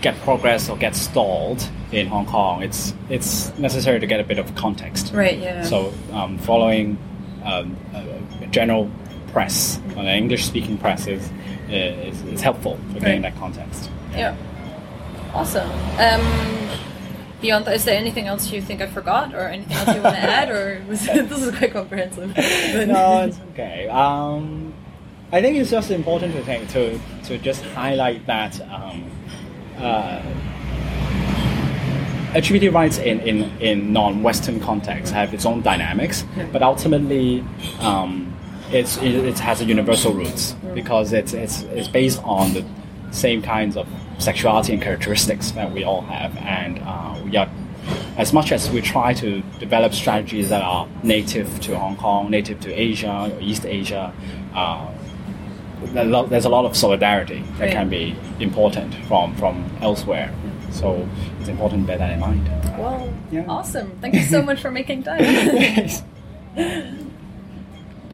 Speaker 2: get progress or get stalled in Hong Kong. It's it's necessary to get a bit of context.
Speaker 1: Right. Yeah.
Speaker 2: So um, following um, a general press, an English-speaking press, is, is, is helpful for getting
Speaker 1: Right.
Speaker 2: that context.
Speaker 1: Yeah. Awesome. Um, beyond that, is there anything else you think I forgot, or anything else you want to add, or was this is quite comprehensive?
Speaker 2: No, it's okay. Um, I think it's just important to think to to just highlight that um, uh, LGBT rights in, in, in non-Western contexts have its own dynamics, but ultimately um, it's, it, it has a universal roots because it's, it's, it's based on the same kinds of sexuality and characteristics that we all have, and uh, we are as much as we try to develop strategies that are native to Hong Kong, native to Asia or East Asia, uh, there's a lot of solidarity that
Speaker 1: Right.
Speaker 2: can be important from, from elsewhere. So it's important to bear that in mind.
Speaker 1: well,
Speaker 2: Yeah.
Speaker 1: awesome. Thank you so much for making time.